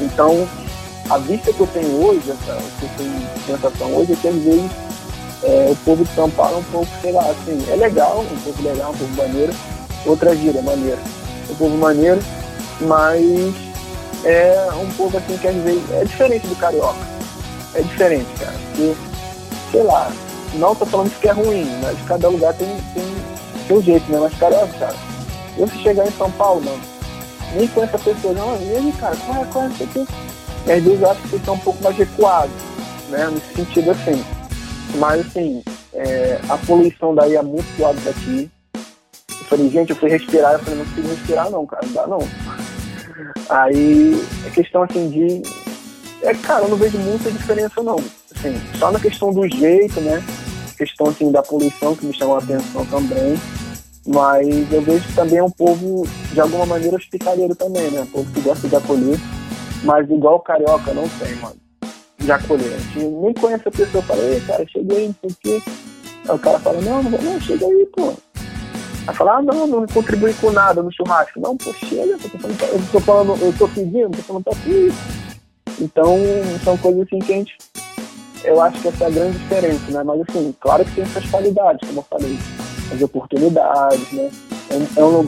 Então, a vista que eu tenho hoje, essa, que eu tenho sensação hoje, é que às vezes é, o povo de São Paulo é um pouco, sei lá, assim, é legal, um pouco legal, um pouco maneiro, outra é maneiro. Um povo maneiro, mas é um povo assim que às vezes é diferente do carioca. É diferente, cara. Porque, sei lá, não tô falando que é ruim, mas cada lugar tem, tem seu jeito, né? Mas carioca, cara, eu se chegar em São Paulo, mano, nem com essa pessoa, não, e aí, cara, qual é, qual é, isso aqui? E às vezes eu acho que estão um pouco mais recuados, né? Nesse sentido assim. Mas assim, é, a poluição daí é muito pior do que aqui. Eu falei, gente, eu fui respirar, eu falei, não consigo respirar não, cara, não dá não. Aí é questão assim de. É, cara, eu não vejo muita diferença não. Assim, só na questão do jeito, né? Questão assim da poluição que me chamou a atenção também. Mas eu vejo que também é um povo, de alguma maneira, hospitaleiro também, né? Um povo que gosta de acolher. Mas igual o carioca não tem, mano. A gente nem conhece a pessoa. Fala, ei, cara, cheguei, não sei o quê. Aí o cara fala, não, não, não, chega aí, pô. Aí fala, ah, não, não contribui com nada no churrasco. Não, pô, chega, eu tô falando, eu tô, falando, eu tô pedindo, tô falando pra ti. Então, são coisas assim que a gente. Eu acho que essa é a grande diferença, né? Mas assim, claro que tem essas qualidades, como eu falei, as oportunidades, né? É, é um,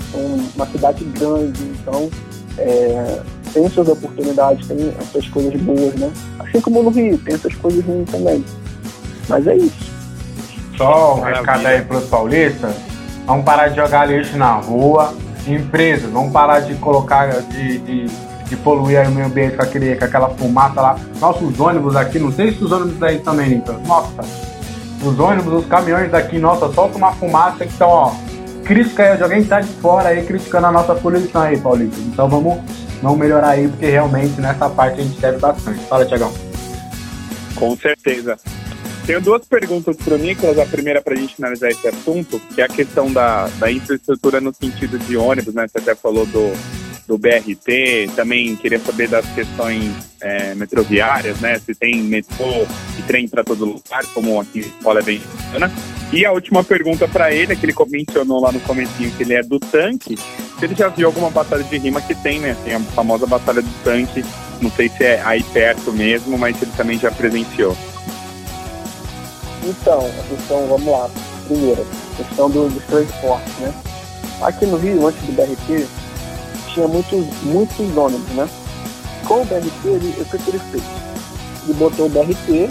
uma cidade grande, então é, tem suas oportunidades, tem essas coisas boas, né? Assim como no Rio, tem essas coisas ruins também. Mas é isso. Só um recado aí pros paulistas Vamos parar de jogar lixo na rua. Empresas, vamos parar de colocar, de, de, de poluir o meio ambiente com, aquele, com aquela fumaça lá. Nossa, os ônibus aqui, não sei se os ônibus daí também limpam. Nossa, os ônibus, os caminhões daqui, nossa, solta uma fumaça que estão, ó, crítica aí alguém que tá de fora aí criticando a nossa poluição aí, Paulista. Então vamos, vamos melhorar aí, porque realmente nessa parte a gente deve bastante. Fala, Tiagão. Com certeza. Tenho duas perguntas para o Nicolas. A primeira para a gente analisar esse assunto, que é a questão da, da infraestrutura no sentido de ônibus, né? Você até falou do, do BRT, também queria saber das questões é, metroviárias, né? Se tem metrô e trem para todo lugar, como aqui em Escola é bem né? E a última pergunta para ele, é que ele mencionou lá no comecinho que ele é do tanque, se ele já viu alguma batalha de rima que tem, né? Tem a famosa batalha do tanque, não sei se é aí perto mesmo, mas ele também já presenciou. Então, a questão, vamos lá. Primeiro, questão do, dos transportes, né? Aqui no Rio, antes do BRT, tinha muitos, muitos ônibus, né? Com o BRT, ele, o que ele fez? Ele botou o BRT,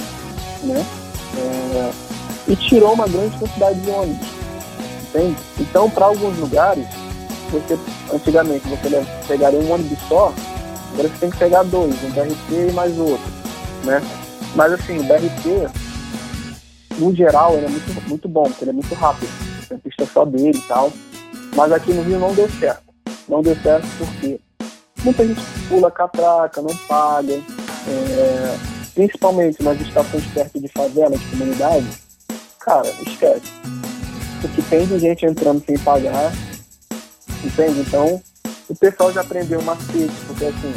né? É, e tirou uma grande quantidade de ônibus, entende? Então, para alguns lugares, você, antigamente, você pegaria um ônibus só, agora você tem que pegar dois, um BRT e mais outro, né? Mas, assim, o BRT, no geral, ele é muito, muito bom, porque ele é muito rápido. Tem pista só dele e tal. Mas aqui no Rio não deu certo. Não deu certo porque muita gente pula catraca, não paga. É, principalmente nas estações perto de favela, de comunidade, cara, esquece. Porque tem de gente entrando sem pagar, entende? Então, o pessoal já aprendeu uma macete, porque assim,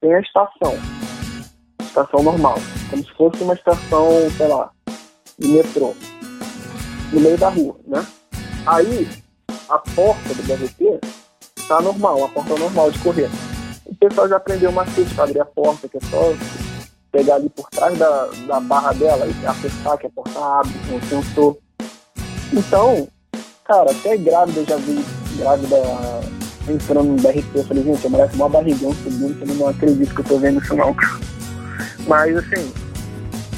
tem a estação. estação normal, como se fosse uma estação, sei lá, de metrô, no meio da rua, né? Aí, a porta do BRT tá normal, a porta normal de correr. O pessoal já aprendeu uma macete para abrir a porta, que é só pegar ali por trás da, da barra dela e apertar que a porta abre com o sensor. Então, cara, até grávida já vi grávida entrando no BRT, eu falei, gente, eu merece uma barrigão subindo, eu não acredito que eu tô vendo isso não. Mas assim,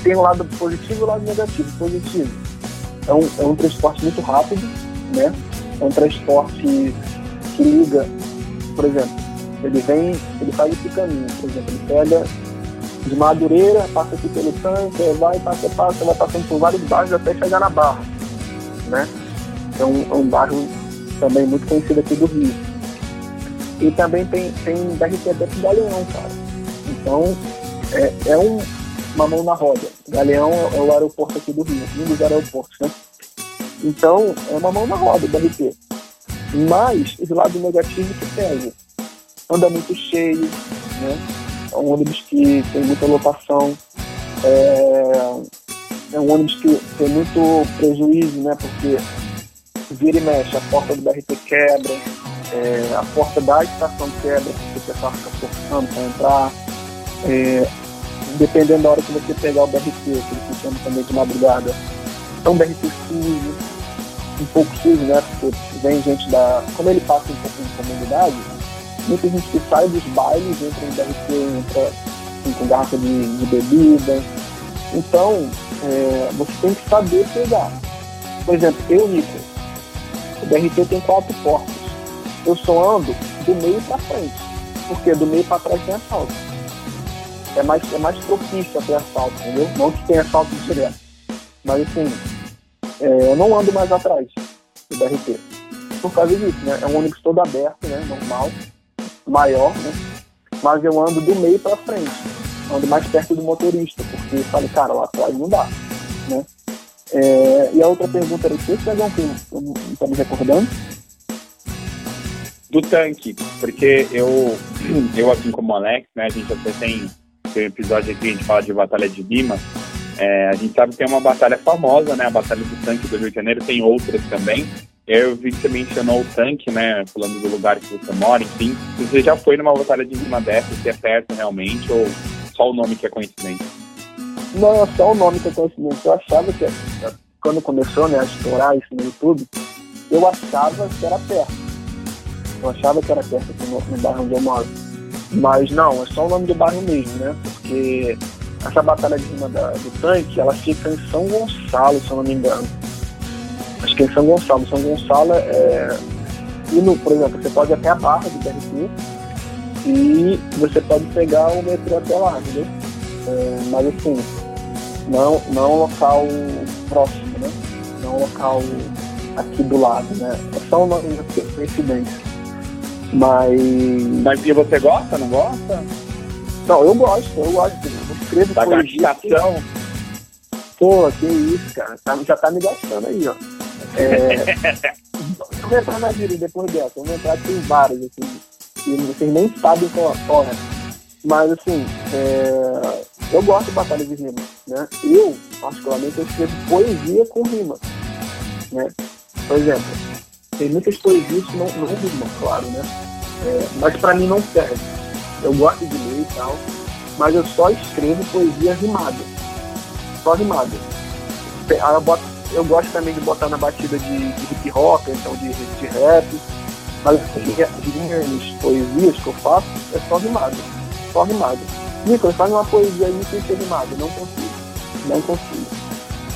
tem um lado positivo e um lado negativo. Positivo. É um, é um transporte muito rápido, né? É um transporte liga, por exemplo, ele vem, ele faz esse caminho, por exemplo, ele pega de Madureira, passa aqui pelo tanque, vai, passa, passa, vai passando por vários bairros até chegar na Barra, né? É um, é um bairro também muito conhecido aqui do Rio. E também tem, tem BRT até pro Galeão, cara. Então, é, é um, uma mão na roda. Galeão é o aeroporto aqui do Rio, um dos aeroportos, né? Então, é uma mão na roda o BRT. Mas, os lados negativos que pega. Anda muito cheio, né? É um ônibus que tem muita lotação. É, é um ônibus que tem muito prejuízo, né? Porque vira e mexe, a porta do BRT quebra, é, a porta da estação quebra, porque o pessoal fica forçando para entrar. É, dependendo da hora que você pegar o BRT, que ele funciona também de madrugada, é um BRT sujo, um pouco sujo, né? Porque vem gente da. Como ele passa um pouco em comunidade, muita gente que sai dos bailes, entra no BRT, entra assim, com garrafa de, de bebida. Então, é, você tem que saber pegar. Por exemplo, eu, Nico, o BRT tem quatro portas. Eu só ando do meio para frente, porque do meio para trás tem asfalto. É mais, é mais propício a ter asfalto, entendeu? Não que tenha asfalto direto. Mas assim, é, eu não ando mais atrás do BRT. Por causa disso, né? É um ônibus todo aberto, né? Normal, maior, né? Mas eu ando do meio para frente. Ando mais perto do motorista, porque eu falei, cara, lá atrás não dá, né? É, e a outra pergunta era o que, Pegão, que não me recordando? Do tanque, porque eu, eu assim como o Alex, né, a gente até tem, tem um episódio aqui, a gente fala de Batalha de Lima, é, a gente sabe que tem uma batalha famosa, né, a Batalha do Tanque do Rio de Janeiro, tem outras também, eu vi que você mencionou o tanque, né? Falando do lugar que você mora, enfim. Você já foi numa batalha de cima dessa, se é perto realmente, ou só o nome que é coincidente? Não, é só o nome que é coincidente. Eu achava que, quando começou né, a estourar isso no YouTube, eu achava que era perto. Eu achava que era perto no bairro onde eu moro. Mas não, é só o nome do bairro mesmo, né? Porque essa batalha de cima da, do tanque, ela fica em São Gonçalo, se eu não me engano acho que é em São Gonçalo. São Gonçalo é. Indo, por exemplo, você pode ir até a barra do BRT e você pode pegar o metrô até lá, entendeu? É, mas assim, não, não é local próximo, né? Não é local aqui do lado, né? É só uma coincidência. Mas. Mas e você gosta, não gosta? Não, eu gosto, eu gosto. Eu escrevo da poesia. Gastação. Pô, que isso, cara. Tá, já tá me gastando aí, ó. É, vamos entrar na gíria depois dessa. Vamos entrar, tem várias, assim, e vocês nem sabem qual é. Mas, assim, é, eu gosto de batalha de rima, né? Eu, particularmente, eu escrevo poesia com rima, né? Por exemplo, tem muitas poesias que não, não rimam, claro, né? É, mas para mim não serve. Eu gosto de ler e tal, mas eu só escrevo poesia rimada. Só rimada. Eu boto eu gosto também de botar na batida de, de hip hop, então de, de rap. Mas as minhas poesias que eu faço é só rimado. Só rimado. Nicolas, faz uma poesia aí sem ser rimado. Não consigo. Não consigo.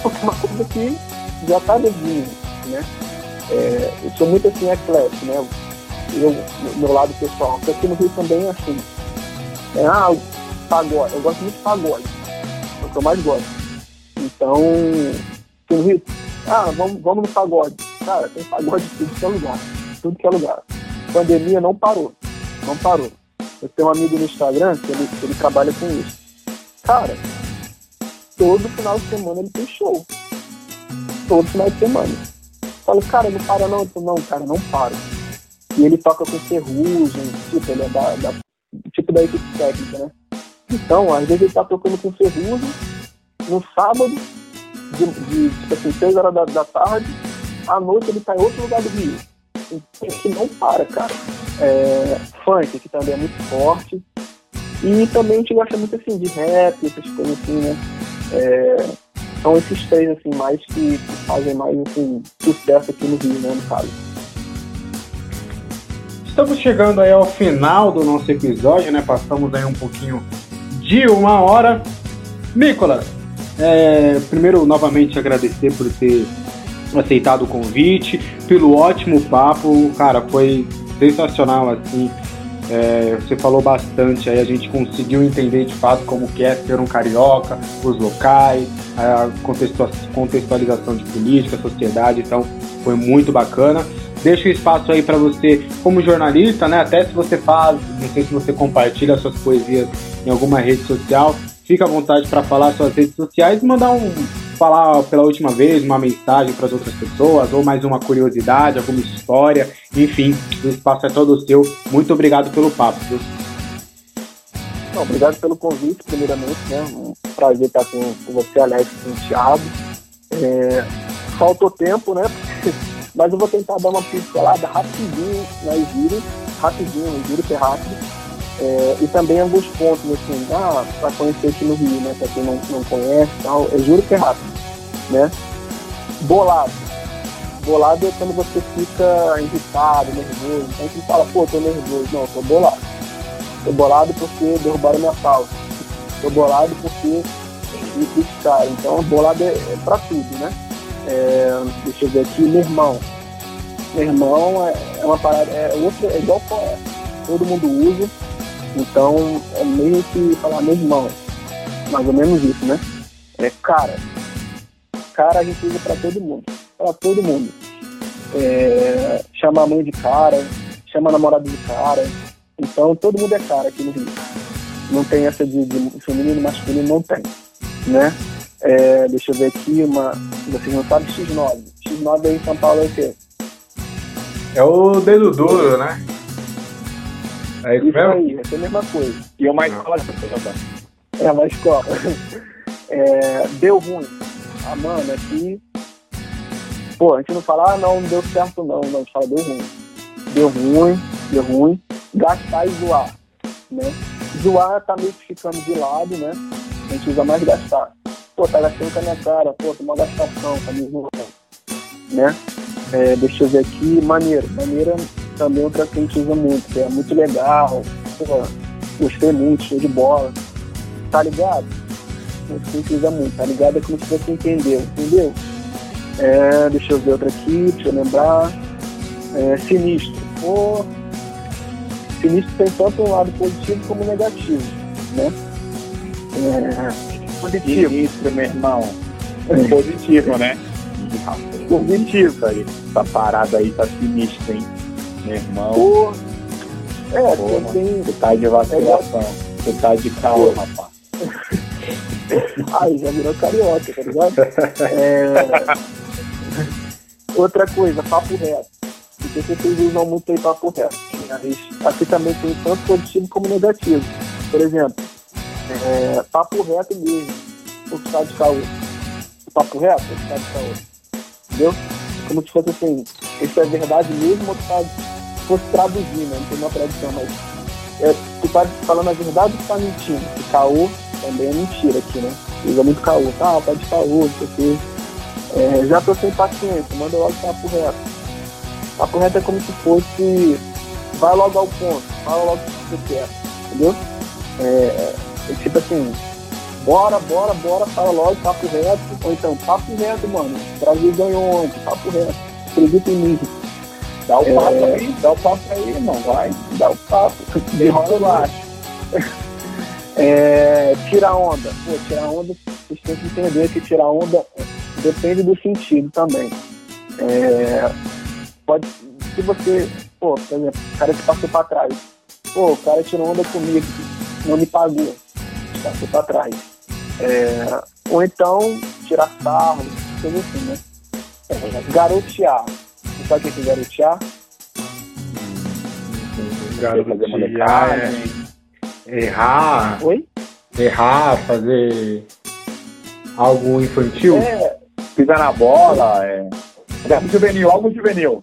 Porque é uma coisa que já está definido, né? É, eu sou muito assim eclético, né? Eu, meu lado pessoal, porque aqui no Rio também é assim. É, ah, pagode. Eu gosto muito de pagode. É o que eu mais gosto. Então, aqui no Rio, ah, vamos, vamos no pagode. Cara, tem pagode em tudo que é lugar. Tudo que é lugar. Pandemia não parou. Não parou. Eu tenho um amigo no Instagram que ele, ele trabalha com isso. Cara, todo final de semana ele tem show. Todo final de semana. Eu falo, cara, não para não. Eu não, cara, não para. E ele toca com ferrugem, tipo, ele é da, da tipo da equipe técnica, né? Então, às vezes ele tá tocando com ferrugem no sábado, de, de tipo assim, 6 horas da, da tarde, à noite ele tá em outro lugar do Rio. Então, que não para, cara. É, funk, que também é muito forte. E também a gente gosta muito assim de rap, essas coisas assim, né? É, são esses três assim, mais que, que, fazem mais assim, sucesso aqui no Rio, né, no caso. Estamos chegando aí ao final do nosso episódio, né? Passamos aí um pouquinho de uma hora. Nicolas, é, primeiro novamente agradecer por ter aceitado o convite, pelo ótimo papo, cara, foi sensacional assim. É, você falou bastante aí, a gente conseguiu entender de fato como que é ser um carioca, os locais, a contextualização de política, sociedade, então foi muito bacana. Deixa o espaço aí para você, como jornalista, né? Até se você faz, não sei se você compartilha suas poesias em alguma rede social, fica à vontade para falar suas redes sociais e mandar um falar pela última vez uma mensagem para as outras pessoas, ou mais uma curiosidade, alguma história, enfim, o espaço é todo seu. Muito obrigado pelo papo. Viu? Não, obrigado pelo convite, primeiramente, né? Um prazer estar com, com você, Alex, com o Thiago. É, faltou tempo, né? Mas eu vou tentar dar uma pincelada rapidinho nas gírias, rapidinho, juro que é rápido. É, e também alguns pontos, assim, ah, para conhecer aqui no Rio, né? Para quem não, não conhece tal, eu juro que é rápido, né? Bolado. Bolado é quando você fica irritado, nervoso. Então você fala, pô, tô nervoso. Não, tô bolado. Tô bolado porque derrubaram minha pauta. Tô bolado porque me criticaram. Então, bolado é, é pra tudo, né? É, deixa eu ver aqui, meu irmão. Meu irmão é, é uma parada, é, é igual poeta. Todo mundo usa, então é meio que falar meu irmão. Mais ou menos isso, né? É cara. Cara a gente usa pra todo mundo. Pra todo mundo. É, chama a mãe de cara, chama a namorada de cara. Então todo mundo é cara aqui no Rio. Não tem essa de, de feminino masculino, não tem. Né? É, deixa eu ver aqui, uma. Vocês não sabem X9. X9 aí em São Paulo é o quê? É o dedo duro, né? É isso, isso aí, é a mesma coisa. E é uma escola? É uma escola. É, deu ruim. Ah, mano, aqui. Pô, a gente não fala, ah, não, não deu certo não. Não, a gente fala, deu ruim. Deu ruim, deu ruim. Gastar e zoar. Né? Zoar tá meio que ficando de lado, né? A gente usa mais gastar pô, tá gastando com a minha cara, pô, tem uma gastação, tá me zoando, né? É, deixa eu ver aqui, maneira. Maneira também é outra que a gente usa muito, que é muito legal, pô, gostei muito, show de bola. Tá ligado? Que a gente usa muito, tá ligado? É como se você entendeu, entendeu? É, deixa eu ver outra aqui, deixa eu lembrar. É, sinistro. Pô, sinistro tem tanto um lado positivo como negativo, né? É, positivo. Ministro, meu irmão. É positivo, né? Positivo aí. Essa parada aí tá sinistra, hein? Meu irmão. Pô. É, Pô, tem. Você tá de vacinação. Você tá de calma, rapaz. Ai, já virou carioca, tá ligado? É... Outra coisa, papo reto. Porque vocês usam muito aí papo reto. Aqui também tem tanto positivo como negativo. Por exemplo, é, papo reto mesmo, o estado de saúde. Papo reto, o estado de saúde. Entendeu? Como se fosse assim, isso é verdade mesmo ou tu tá, fosse traduzir, né? Não tem uma tradução, mas é, tu tá falando a verdade ou tu tá mentindo? E caô também é mentira aqui, né? Usa muito caô, tá, tá de caô, quê. É, já tô sem paciência, manda logo papo reto. Papo reto é como se fosse, vai logo ao ponto, fala logo o que você quer, entendeu? É, é tipo assim, bora, bora, bora, fala logo, papo reto. Ou então, papo reto, mano. O Brasil ganhou ontem, papo reto. Acredita em mim. Dá o é... papo aí, dá o papo aí, irmão. Vai, dá o papo. Derrola baixo. é, tirar onda. Pô, tirar onda, vocês têm que entender que tirar onda depende do sentido também. É, pode, se você, pô, por exemplo, o cara que passou pra trás, pô, o cara tirou onda comigo, não me pagou passou para trás. É, ou então tirar sarro, coisa assim, né? É, garotear. Você sabe o que é garotear? Garotear é errar. Oi? errar, fazer algo infantil? É, pisar na bola, é. Algo juvenil, algo juvenil.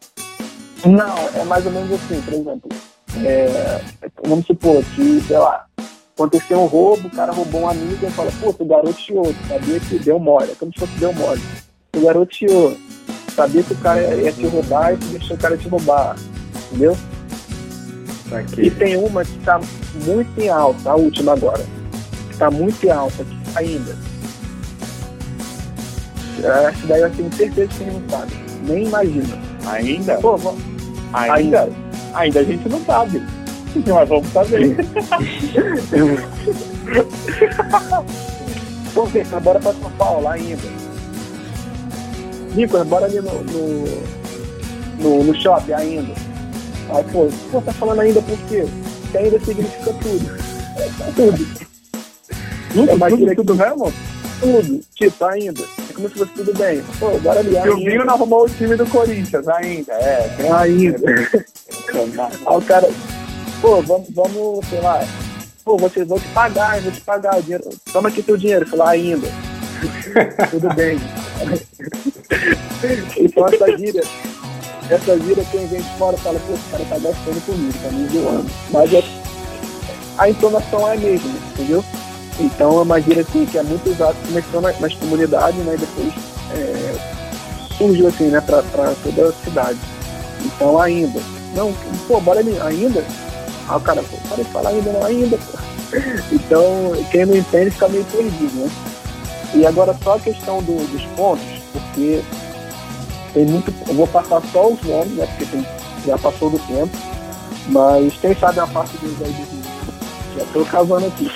Não, é mais ou menos assim, por exemplo. É, vamos supor que, sei lá, aconteceu um roubo, o cara roubou um amigo e fala, pô, tu garoteou, sabia que deu mole, é como se fosse deu mole. Tu garoteou, sabia que o cara ia te roubar e tu deixou o cara te roubar, entendeu? Aqui. E tem uma que está muito em alta, a última agora. Está muito em alta ainda. Essa daí eu tenho certeza que não sabe. Nem imagina. Ainda? Pô, vamos... ainda? ainda? Ainda a gente não sabe. Mas vamos saber. Pô, Victor, bora pra São Paulo ainda. Nicolas, bora ali no, no, no, no shopping ainda. Aí, pô, você tá falando ainda por quê? Porque ainda significa tudo. tudo. Tudo, é tudo, tudo mesmo? Tudo. Tipo, ainda. É como se fosse tudo bem. Pô, bora ali. E o Vinho não arrumou o time do Corinthians ainda. É, ainda. Aí o cara, pô, vamos, vamos, sei lá, pô, te, vou te pagar, vou te pagar o dinheiro. Toma aqui teu dinheiro. Falar ainda. tudo bem. então essa gíria essa vida tem gente fora e fala, pô, esse cara tá gastando comigo, tá me zoando. Mas é, a entonação é a mesma, entendeu? Então é uma gíria assim, que é muito usada, começou nas, nas comunidades, né? E depois é, surgiu assim, né, pra, pra toda a cidade. Então ainda. Não, pô, bora ali, ainda? Ah, o cara, pô, para de falar ainda não, ainda, pô. Então, quem não entende fica meio perdido, né? E agora só a questão do, dos pontos, porque tem muito. Eu vou passar só os nomes, né? Porque tem, já passou do tempo. Mas quem sabe a parte dos aí Já estou cavando aqui.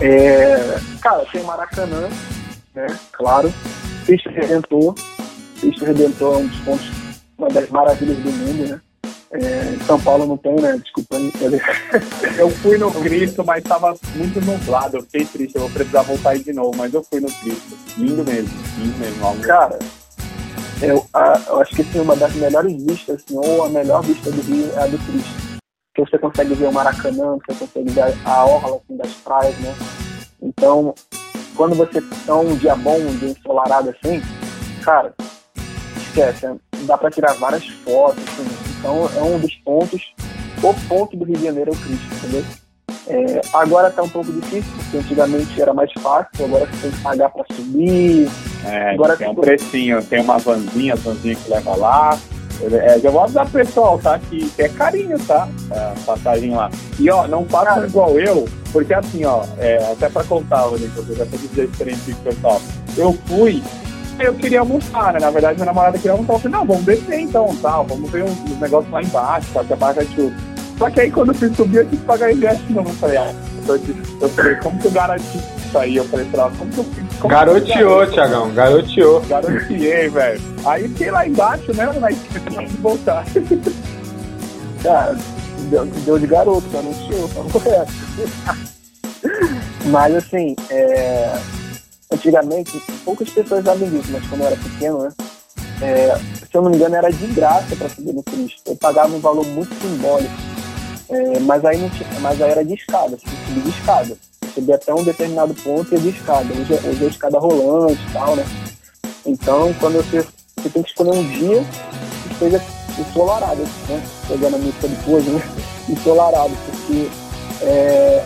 É, cara, tem Maracanã, né? Claro. Cristo Redentor. Cristo Redentor é um dos pontos, uma das maravilhas do mundo, né? É, São Paulo não tem, né? Desculpa. Eu fui no Cristo, mas estava muito nublado. Eu fiquei triste. Eu vou precisar voltar aí de novo. Mas eu fui no Cristo. Lindo mesmo. Lindo mesmo. Cara, eu, a, eu acho que assim, uma das melhores vistas, assim, ou a melhor vista do Rio é a do Cristo. Que você consegue ver o Maracanã, você consegue ver a orla assim, das praias, né? Então, quando você tá um dia bom, um dia ensolarado assim, cara, esquece, é, dá para tirar várias fotos, assim. Então é um dos pontos, o ponto do Rio de Janeiro é o Cristo, entendeu? É, agora está um pouco difícil, porque antigamente era mais fácil, agora você tem que pagar para subir. É, agora tem um precinho, tem uma vanzinha, vanzinha que leva lá. É, já vou avisar pessoal, tá? Que é carinho, tá? É, passagem lá. E ó, não façam igual eu, porque assim, ó, é, até pra contar, Nicolas, eu já tô dizendo experiência pessoal. Eu fui, eu queria almoçar, né? Na verdade, minha namorada queria almoçar. Eu falei, não, vamos descer então, tal, tá? vamos ver uns, negócios lá embaixo, tá? Que a barra de só que aí quando eu fui subir, eu tive que pagar ingresso de novo. Eu falei, ah, eu, eu falei, como que eu garanti isso aí? Eu falei pra ela, como que eu fiz? Garoteou, Tiagão, garoteou. Garoteei, velho. Aí fiquei lá embaixo, né? Na esquerda de voltar. Cara, deu, deu de garoto, garoteou, tá correto. Mas assim, é... antigamente, poucas pessoas sabem disso, mas quando eu era pequeno, né? É, se eu não me engano, era de graça para subir no Cristo. Eu pagava um valor muito simbólico. É, mas, aí não tinha, mas aí era de escada, você subia de escada. Subia até um determinado ponto e de escada. Hoje, hoje é escada rolante e tal, né? Então, quando você, você tem que escolher um dia que esteja ensolarado, né? Pegando a música depois, né? Ensolarado, porque é,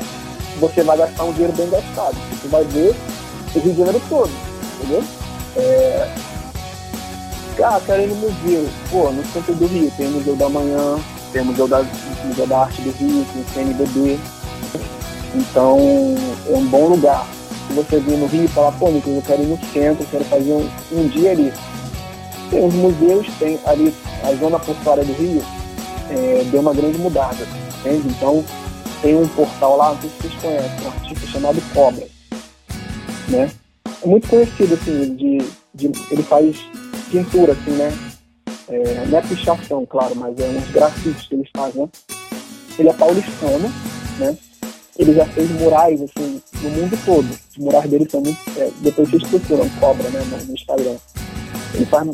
você vai gastar um dinheiro bem gastado. Você vai ver o Rio de Janeiro todo, entendeu? É, ah, quero ir no museu. Pô, no centro do Rio tem o Museu da Manhã, tem o Museu da, museu da Arte do Rio, tem o CNBB. Então, é um bom lugar. Se você vir no Rio e falar, pô, Nicolas, eu quero ir no centro, quero fazer um, um dia ali. Tem os museus, tem ali a zona portuária do Rio, é, deu uma grande mudada, entende? Então, tem um portal lá, não sei se vocês conhecem, um artista chamado Cobra, né? É muito conhecido, assim, de, de ele faz pintura, assim, né? É, não é pichação, claro, mas é uns grafites que eles fazem. Né? Ele é paulistano, né? Ele já fez murais, assim, no mundo todo. Os murais dele são muito... É, depois vocês procuram, Cobra, né, no, Instagram. Ele faz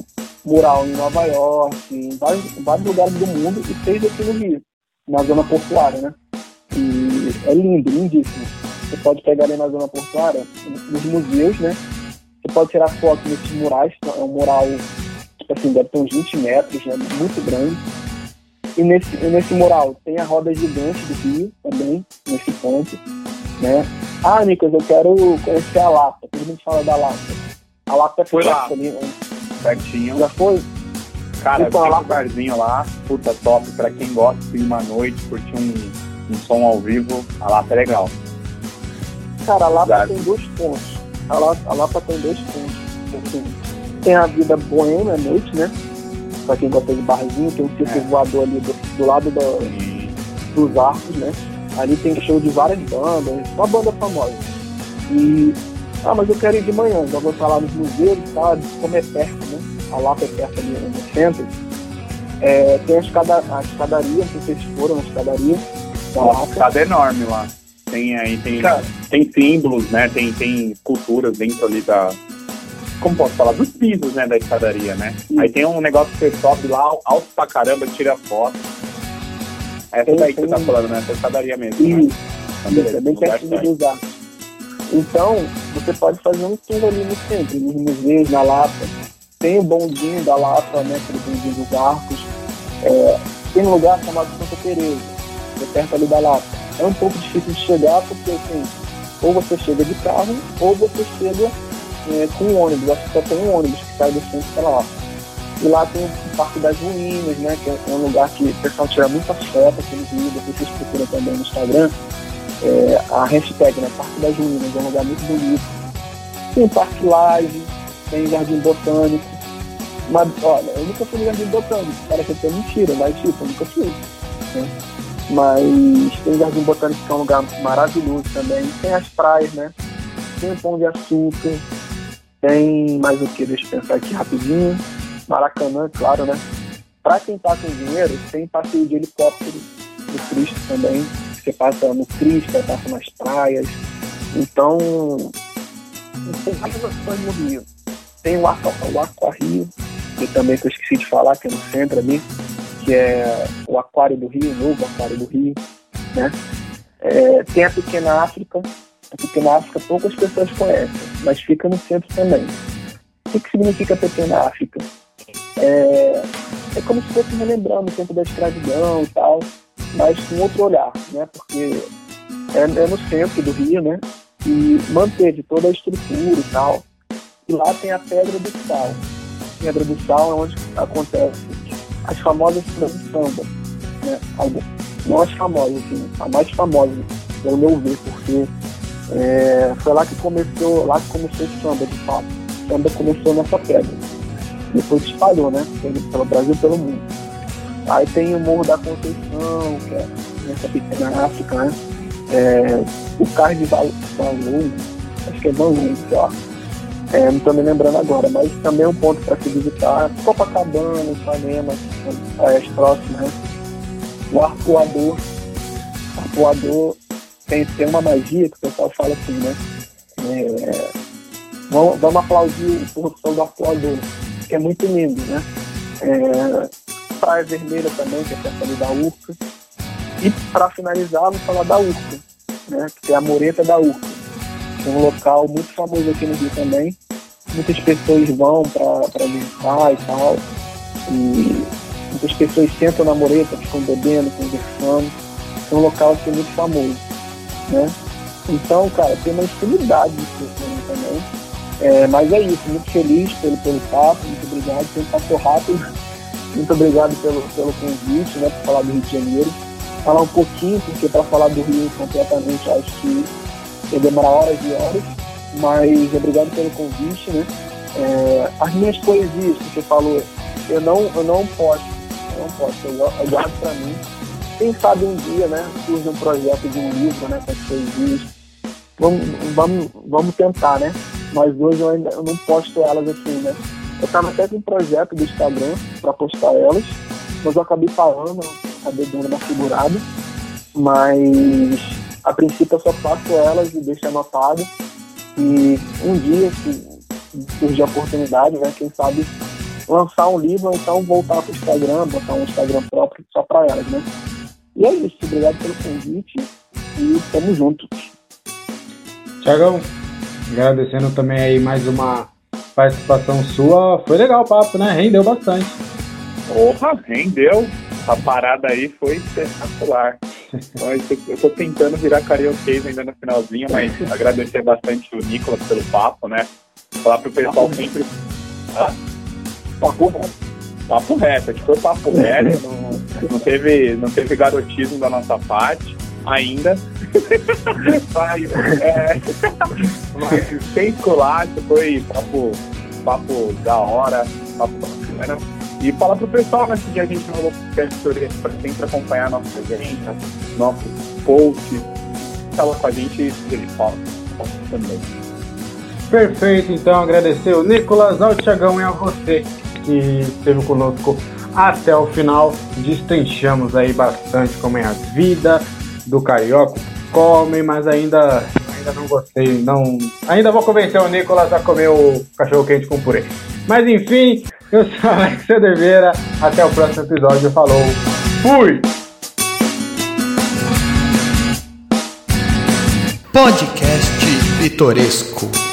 mural em Nova York, em vários, em vários lugares do mundo e fez aqui no Rio, na zona portuária, né? E é lindo, lindíssimo. Você pode pegar ali na zona portuária, nos museus, né? Você pode tirar foto nesses murais, é um mural, tipo assim, deve ter uns 20 metros, né? Muito grande. E nesse, nesse mural tem a roda gigante do Rio também, nesse ponto, né? Ah, Nicolas, eu quero conhecer a Lapa. Todo mundo fala da Lapa. A Lapa é Foi lá. ali, né? Certinho. Já foi? Cara, Então, lá- um barzinho lá, puta top, pra quem gosta de uma noite, curtir um, um som ao vivo, a Lapa é legal. Cara, a Lapa Exato. tem dois pontos. A Lapa, a Lapa tem dois pontos. Assim, tem a vida boêmia à noite, né? Pra quem gosta de barzinho, tem um circo É. voador ali do, do lado do- E dos arcos, né? Ali tem show de várias bandas, uma banda famosa. E, ah, mas eu quero ir de manhã, já vou estar lá nos museus, tá? Como é perto, né? A Lapa é perto ali no centro. É, tem a, escada, a escadaria, não sei se vocês foram na escadaria da Nossa, Lapa. cada enorme lá. Tem aí, tem, Cara. tem símbolos, né? Tem, tem esculturas dentro ali da. Como posso falar? Dos pisos, né? Da escadaria, né? Sim. Aí tem um negócio que você sobe lá, alto pra caramba, tira foto. Essa Tem- daí que você tá falando, né? Essa escadaria mesmo. né? Isso. Então, beleza, é bem lugar pertinho dos arcos. Então, você pode fazer um tour ali no centro, nos museus, na Lapa. Tem o bondinho da Lapa, né, aquele bondinho dos arcos. É, tem um lugar chamado Santa Teresa, que é perto ali da Lapa. É um pouco difícil de chegar, porque assim, ou você chega de carro, ou você chega é, com um ônibus. Acho que só tem um ônibus que sai do centro para lá. E lá tem o Parque das Ruínas, né, que é um lugar que o pessoal tira muitas fotos Rio, depois vocês procuram também no Instagram é, a hashtag, né? Parque das Ruínas, é um lugar muito bonito. Tem Parque Live, tem Jardim Botânico. Mas, olha, eu nunca fui no Jardim Botânico, parece até mentira, mas tipo, eu nunca fui. Né? Mas tem Jardim Botânico que é um lugar maravilhoso também. Tem as praias, né? Tem o Pão de Açúcar, tem mais o que? Deixa eu pensar aqui rapidinho. Maracanã, claro, né? Pra quem tá com dinheiro, tem passeio de helicóptero do Cristo também. Você passa no Cristo, passa nas praias. Então, tem várias opções no Rio. Tem o Aqua, o Rio, que também que eu esqueci de falar, que é no centro ali, que é o Aquário do Rio, o novo Aquário do Rio. Né? É, tem a Pequena África. A Pequena África poucas pessoas conhecem, mas fica no centro também. O que, que significa Pequena África? É, é como se fosse relembrando o tempo da escravidão e tal, mas com outro olhar, né? Porque é, é no centro do Rio, né? E manteve toda a estrutura e tal. E lá tem a Pedra do Sal. A Pedra do Sal é onde acontece as famosas samba. Né? Não as famosas, assim, a mais famosa, pelo meu ver, porque é, foi lá que começou, lá que começou o samba, de fato. O samba começou nessa pedra. Depois espalhou, né? Pelo, Brasil e pelo mundo. Aí tem o Morro da Conceição, que é nessa pequena África, né? É, o Cais de Val- Valongo, acho que é sei lá. É, não estou me lembrando agora, mas também é um ponto para se visitar. Copacabana, Ipanema, as próximas, né? O Arpoador. O Arpoador tem, tem uma magia que o pessoal fala assim, né? É, vamos, vamos aplaudir o pôr do sol do Arpoador, que é muito lindo, né? É, Praia Vermelha também, que é perto da Urca. E para finalizar, vamos falar da Urca, né? Que é a Moreta da Urca. Um local muito famoso aqui no Rio também. Muitas pessoas vão para visitar e tal. E muitas pessoas sentam na Moreta, ficam bebendo, conversando. É um local assim, muito famoso, né? Então, cara, tem uma infinidade de pessoas também. É, mas é isso, muito feliz pelo, pelo papo, muito obrigado, sempre passou rápido. Muito obrigado pelo, pelo convite, né, por falar do Rio de Janeiro. Falar um pouquinho, porque para falar do Rio completamente acho que ia demorar horas e horas, mas obrigado pelo convite, né. É, as minhas poesias que você falou, eu não, eu não posto, eu não posto, eu, eu guardo para mim. Quem sabe um dia, né, surge um projeto de um livro, né, com as poesias. Vamos, vamos, vamos tentar, né? Mas hoje eu ainda eu não posto elas assim, né? Eu tava até com um projeto do Instagram para postar elas, mas eu acabei falando, acabei dando uma segurada. Mas a princípio eu só faço elas e deixo anotado. E um dia, se surgir a oportunidade, né? Quem sabe lançar um livro ou então voltar pro Instagram, botar um Instagram próprio só para elas, né? E é isso, obrigado pelo convite e tamo junto. Tiagão, agradecendo também aí mais uma participação sua. Foi legal o papo, né? Rendeu bastante. Porra, rendeu. A parada aí foi espetacular. Eu tô tentando virar karaokê ainda no finalzinho, mas agradecer bastante o Nicolas pelo papo, né? Falar pro pessoal sempre. Ah, papo, papo reto, que foi papo reto, não, não, teve, não teve garotismo da nossa parte ainda. mas, é, mas sem esculacho, foi papo, papo da hora, papo bacana. E falar pro pessoal, né, que a gente no podcast para sempre acompanhar nossa agenda, nossos posts, fala com a gente e ele fala também. Perfeito, então agradecer o Nicolas, ao Tiagão e a você que esteve conosco até o final. Destrinchamos aí bastante como é a vida do carioca, comem, mas ainda, ainda não gostei, não. Ainda vou convencer o Nicolas a comer o cachorro quente com purê. Mas enfim, eu sou Alex Cerdeira. Até o próximo episódio. Falou. Fui! Podcast Pitoresco.